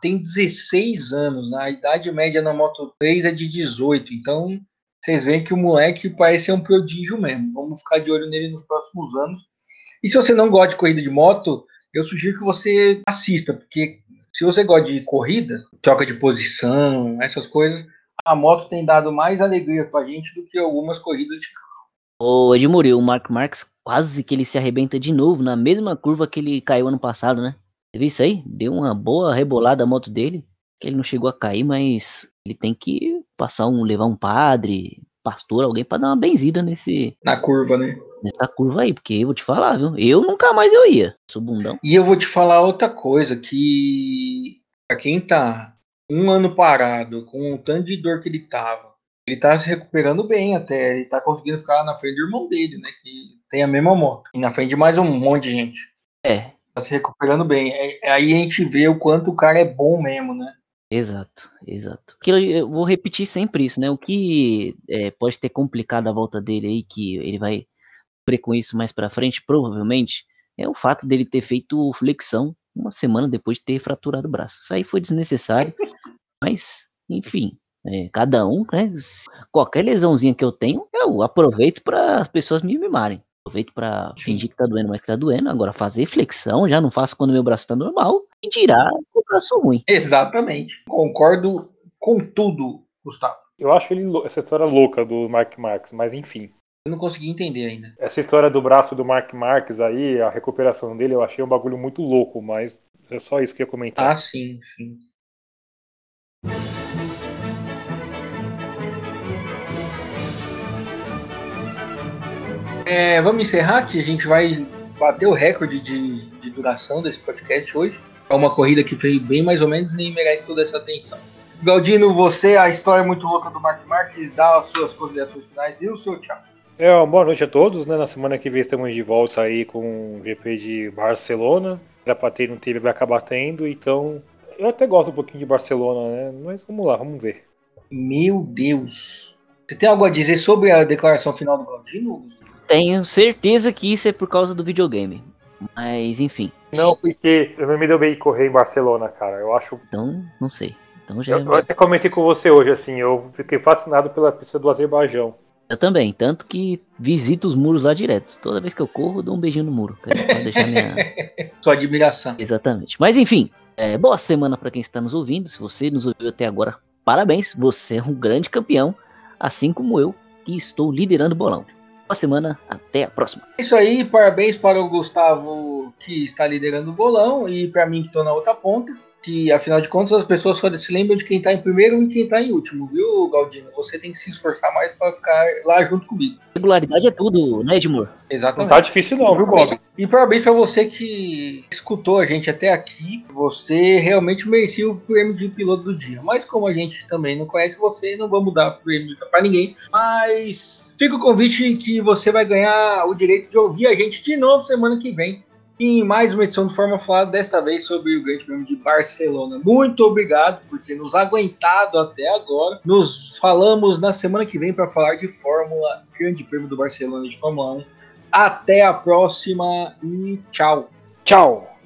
A: tem 16 anos, né? a idade média na Moto 3 é de 18. Então, vocês veem que o moleque parece ser um prodígio mesmo. Vamos ficar de olho nele nos próximos anos. E se você não gosta de corrida de moto, eu sugiro que você assista, porque se você gosta de corrida, troca de posição, essas coisas, a moto tem dado mais alegria pra gente do que algumas corridas de carro.
B: Ô Edmure, o Mark Marques quase que ele se arrebenta de novo na mesma curva que ele caiu ano passado, né? Você viu isso aí? Deu uma boa rebolada a moto dele. Que ele não chegou a cair, mas ele tem que passar um, levar um padre, pastor, alguém para dar uma benzida nesse.
A: Na curva, né?
B: Nessa curva aí, porque eu vou te falar, viu? Eu nunca mais eu ia. Sou bundão.
A: E eu vou te falar outra coisa, que pra quem tá um ano parado, com o tanto de dor que ele tava, ele tá se recuperando bem até. Ele tá conseguindo ficar na frente do irmão dele, né? Que tem a mesma moto. E na frente de mais um monte de gente.
B: É.
A: Tá se recuperando bem. É, aí a gente vê o quanto o cara é bom mesmo, né?
B: Exato, exato. Eu vou repetir sempre isso, né? O que é, pode ter complicado a volta dele aí, que ele vai com isso mais pra frente, provavelmente, é o fato dele ter feito flexão uma semana depois de ter fraturado o braço. Isso aí foi desnecessário. Mas, enfim, é, cada um, né? Qualquer lesãozinha que eu tenho, eu aproveito para as pessoas me mimarem. Aproveito para fingir que tá doendo, mas que tá doendo. Agora, fazer flexão, já não faço quando meu braço tá normal. E tirar o braço ruim.
A: Exatamente. Concordo com tudo, Gustavo.
C: Eu acho ele, essa história louca do Mark Marques, mas enfim.
A: Eu não consegui entender ainda.
C: Essa história do braço do Mark Marques aí, a recuperação dele, eu achei um bagulho muito louco, mas é só isso que eu ia comentar.
A: Ah, sim, sim. É, vamos encerrar que a gente vai bater o recorde de, de duração desse podcast hoje. É uma corrida que fez bem mais ou menos e nem merece toda essa atenção. Galdino, você, a história é muito louca do Mark Marques, dá as suas considerações finais e o seu tchau.
C: É, boa noite a todos, né? Na semana que vem estamos de volta aí com o GP de Barcelona. Era pra ter, não teve, vai acabar tendo, então eu até gosto um pouquinho de Barcelona, né? Mas vamos lá, vamos ver.
A: Meu Deus. Você tem algo a dizer sobre a declaração final do Galdino?
B: Tenho certeza que isso é por causa do videogame. Mas, enfim.
C: Não, porque eu não me deu bem correr em Barcelona, cara. Eu acho.
B: Então, não sei. Então já...
C: eu, eu até comentei com você hoje, assim, eu fiquei fascinado pela pista do Azerbaijão.
B: Eu também, tanto que visito os muros lá direto. Toda vez que eu corro, dou um beijinho no muro. Pra deixar minha.
A: Sua admiração.
B: Exatamente. Mas enfim, é, boa semana para quem está nos ouvindo. Se você nos ouviu até agora, parabéns. Você é um grande campeão, assim como eu, que estou liderando o bolão. Boa semana, até a próxima.
A: É isso aí, parabéns para o Gustavo que está liderando o bolão e para mim que estou na outra ponta. que, afinal de contas, as pessoas só se lembram de quem tá em primeiro e quem tá em último, viu, Galdino? Você tem que se esforçar mais para ficar lá junto comigo.
B: Regularidade é tudo, né, Edmur?
A: Exatamente.
C: Não tá difícil não, viu, Bob?
A: E parabéns para você que escutou a gente até aqui. Você realmente merecia o prêmio de piloto do dia. Mas como a gente também não conhece você, não vamos dar prêmio para ninguém. Mas fica o convite que você vai ganhar o direito de ouvir a gente de novo semana que vem em mais uma edição do Forma Falada, desta vez sobre o Grande Prêmio de Barcelona. Muito obrigado por ter nos aguentado até agora. Nos falamos na semana que vem para falar de Fórmula Grande Prêmio do Barcelona de Fórmula 1. Até a próxima e tchau.
C: Tchau.